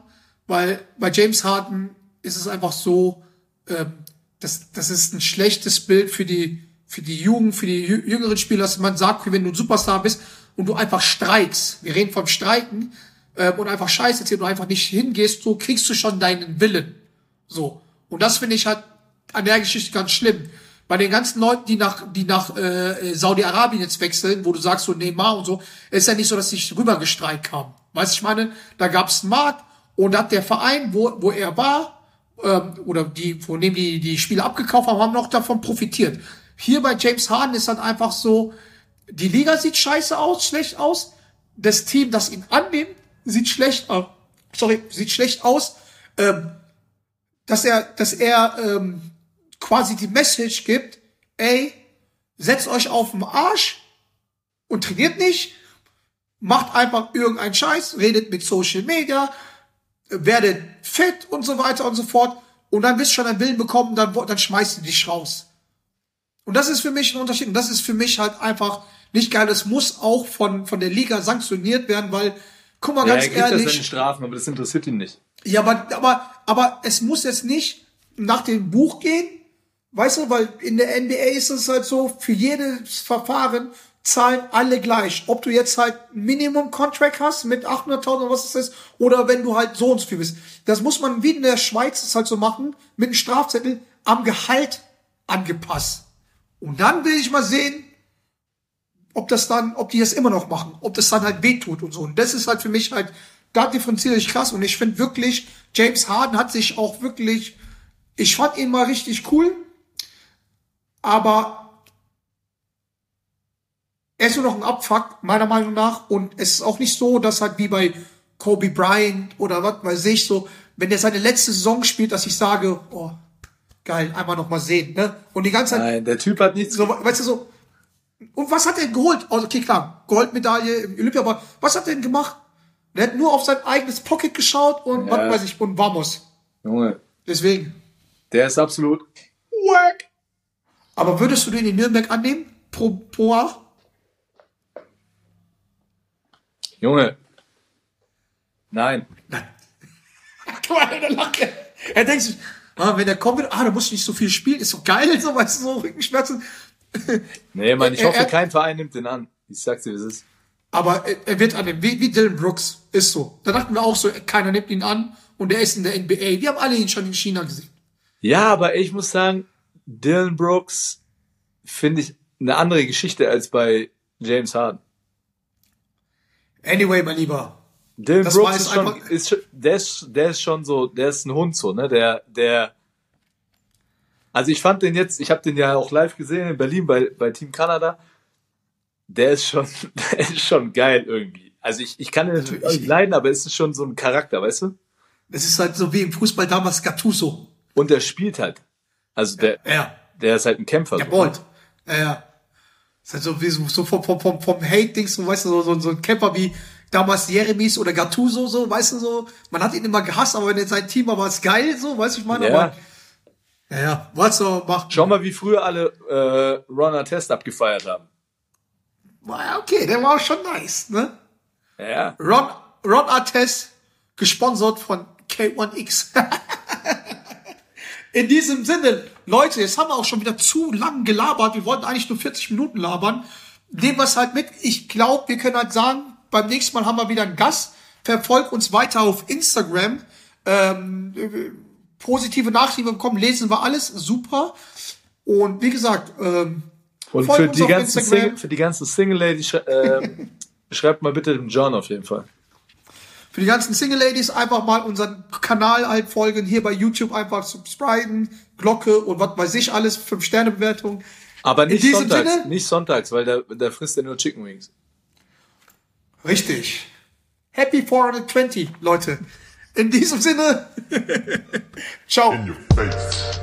weil bei James Harden ist es einfach so, ähm, das, das ist ein schlechtes Bild für die, für die Jugend, für die jü- jüngeren Spieler, dass man sagt, wenn du ein Superstar bist und du einfach streikst, wir reden vom Streiken, ähm, und einfach Scheiße erzählst und einfach nicht hingehst, so kriegst du schon deinen Willen. So. Und das finde ich halt an der Geschichte ganz schlimm. Bei den ganzen Leuten, die nach, die nach äh, Saudi-Arabien jetzt wechseln, wo du sagst, so Neymar und so, ist ja nicht so, dass sie rübergestreikt haben. Weißt du, ich meine, da gab es einen Markt und hat der Verein, wo, wo er war, ähm, oder die, von dem die, die Spieler abgekauft haben, haben noch davon profitiert. Hier bei James Harden ist halt einfach so, die Liga sieht scheiße aus, schlecht aus. Das Team, das ihn annimmt, sieht schlecht aus. sorry, sieht schlecht aus, ähm, dass er, dass er ähm, quasi die Message gibt, ey, setzt euch auf den Arsch und trainiert nicht, macht einfach irgendeinen Scheiß, redet mit Social Media, werdet fett und so weiter und so fort. Und dann wirst du schon einen Willen bekommen, dann, dann schmeißt du dich raus. Und das ist für mich ein Unterschied. Und das ist für mich halt einfach nicht geil. Es muss auch von, von der Liga sanktioniert werden, weil, guck mal Ja, ganz er kriegt ja seine ehrlich. Strafen, aber das interessiert ihn nicht. Ja, aber, aber, aber es muss jetzt nicht nach dem Buch gehen, weißt du, weil in der NBA ist es halt so, für jedes Verfahren zahlen alle gleich. Ob du jetzt halt ein Minimum-Contract hast mit 800.000 oder was es ist, oder wenn du halt so und so viel bist. Das muss man wie in der Schweiz es halt so machen, mit einem Strafzettel am Gehalt angepasst. Und dann will ich mal sehen, ob das dann, ob die das immer noch machen, ob das dann halt wehtut und so. Und das ist halt für mich halt, da differenziere ich krass. Und ich finde wirklich, James Harden hat sich auch wirklich, ich fand ihn mal richtig cool, aber er ist nur noch ein Abfuck, meiner Meinung nach. Und es ist auch nicht so, dass halt wie bei Kobe Bryant oder was weiß ich so, wenn er seine letzte Saison spielt, dass ich sage, oh, geil, einmal noch mal sehen, ne? Und die ganze Zeit, Nein, der Typ hat nichts. so, weißt du so. Und was hat er geholt? Also, okay, klar, Goldmedaille im Olympia, aber was hat er denn gemacht? Der hat nur auf sein eigenes Pocket geschaut und Ja. was weiß ich, und vamos. Junge, Deswegen. der ist absolut wack. Aber würdest du den in Nürnberg annehmen? Pro, Jahr? Junge. Nein. Guck mal, der lacht. Er, denkt sich, ah, wenn der kommt, ah, da muss ich nicht so viel spielen, ist so geil, so, weißt du, so Rückenschmerzen. Nee, Mann, ich Er- hoffe, er- kein Verein nimmt den an. Ich sag's dir, wie es ist. Aber er, wird annehmen, wie, wie Dylan Brooks, ist so. Da dachten wir auch so, keiner nimmt ihn an und er ist in der NBA. Wir haben alle ihn schon in China gesehen. Ja, aber ich muss sagen, Dylan Brooks finde ich eine andere Geschichte als bei James Harden. Anyway, mein Lieber, Dylan Das Brooks ist schon, einfach- ist schon, der ist, der ist schon so, der ist ein Hund so, ne, der, der, also ich fand den jetzt, ich habe den ja auch live gesehen in Berlin bei, bei Team Canada. Der ist schon, der ist schon geil irgendwie. Also ich, ich kann den natürlich auch nicht leiden, aber es ist schon so ein Charakter, weißt du? es ist halt so wie im Fußball damals Gattuso. Und der spielt halt. Also der, Ja. der ist halt ein Kämpfer. Der so, Bolt. Ja, ja. Ist halt so wie so, so vom, vom, vom, vom Hate-Dings, so, weißt du, so, so, so ein Camper wie damals Jeremies oder Gattuso, so, weißt du, so. Man hat ihn immer gehasst, aber wenn er sein Team war, war es geil, so, weißt du, ich meine, Ja. aber, ja, ja, was so macht. Schau mal, wie früher alle äh, Ron Test abgefeiert haben. Ja, okay, der war auch schon nice, ne? Ja. Ron, Ron Artest, gesponsert von K1X. In diesem Sinne, Leute, jetzt haben wir auch schon wieder zu lang gelabert. Wir wollten eigentlich nur 40 Minuten labern. Nehmen wir es halt mit. Ich glaube, wir können halt sagen, beim nächsten Mal haben wir wieder einen Gast. Verfolgt uns weiter auf Instagram. Ähm, äh, positive Nachrichten bekommen, lesen wir alles. Super. Und wie gesagt, ähm, Und folgt für die, ganzen. Single, für die ganzen Single Ladies, ähm, schreibt mal bitte dem John auf jeden Fall. Für die ganzen Single Ladies einfach mal unseren Kanal halt folgen, hier bei YouTube einfach subscriben, Glocke und was weiß ich alles, 5 Sterne Bewertung. Aber nicht sonntags, Sinne- nicht sonntags, weil da, da frisst er nur Chicken Wings. Richtig. Happy 420, Leute. In diesem Sinne. Ciao. In your face.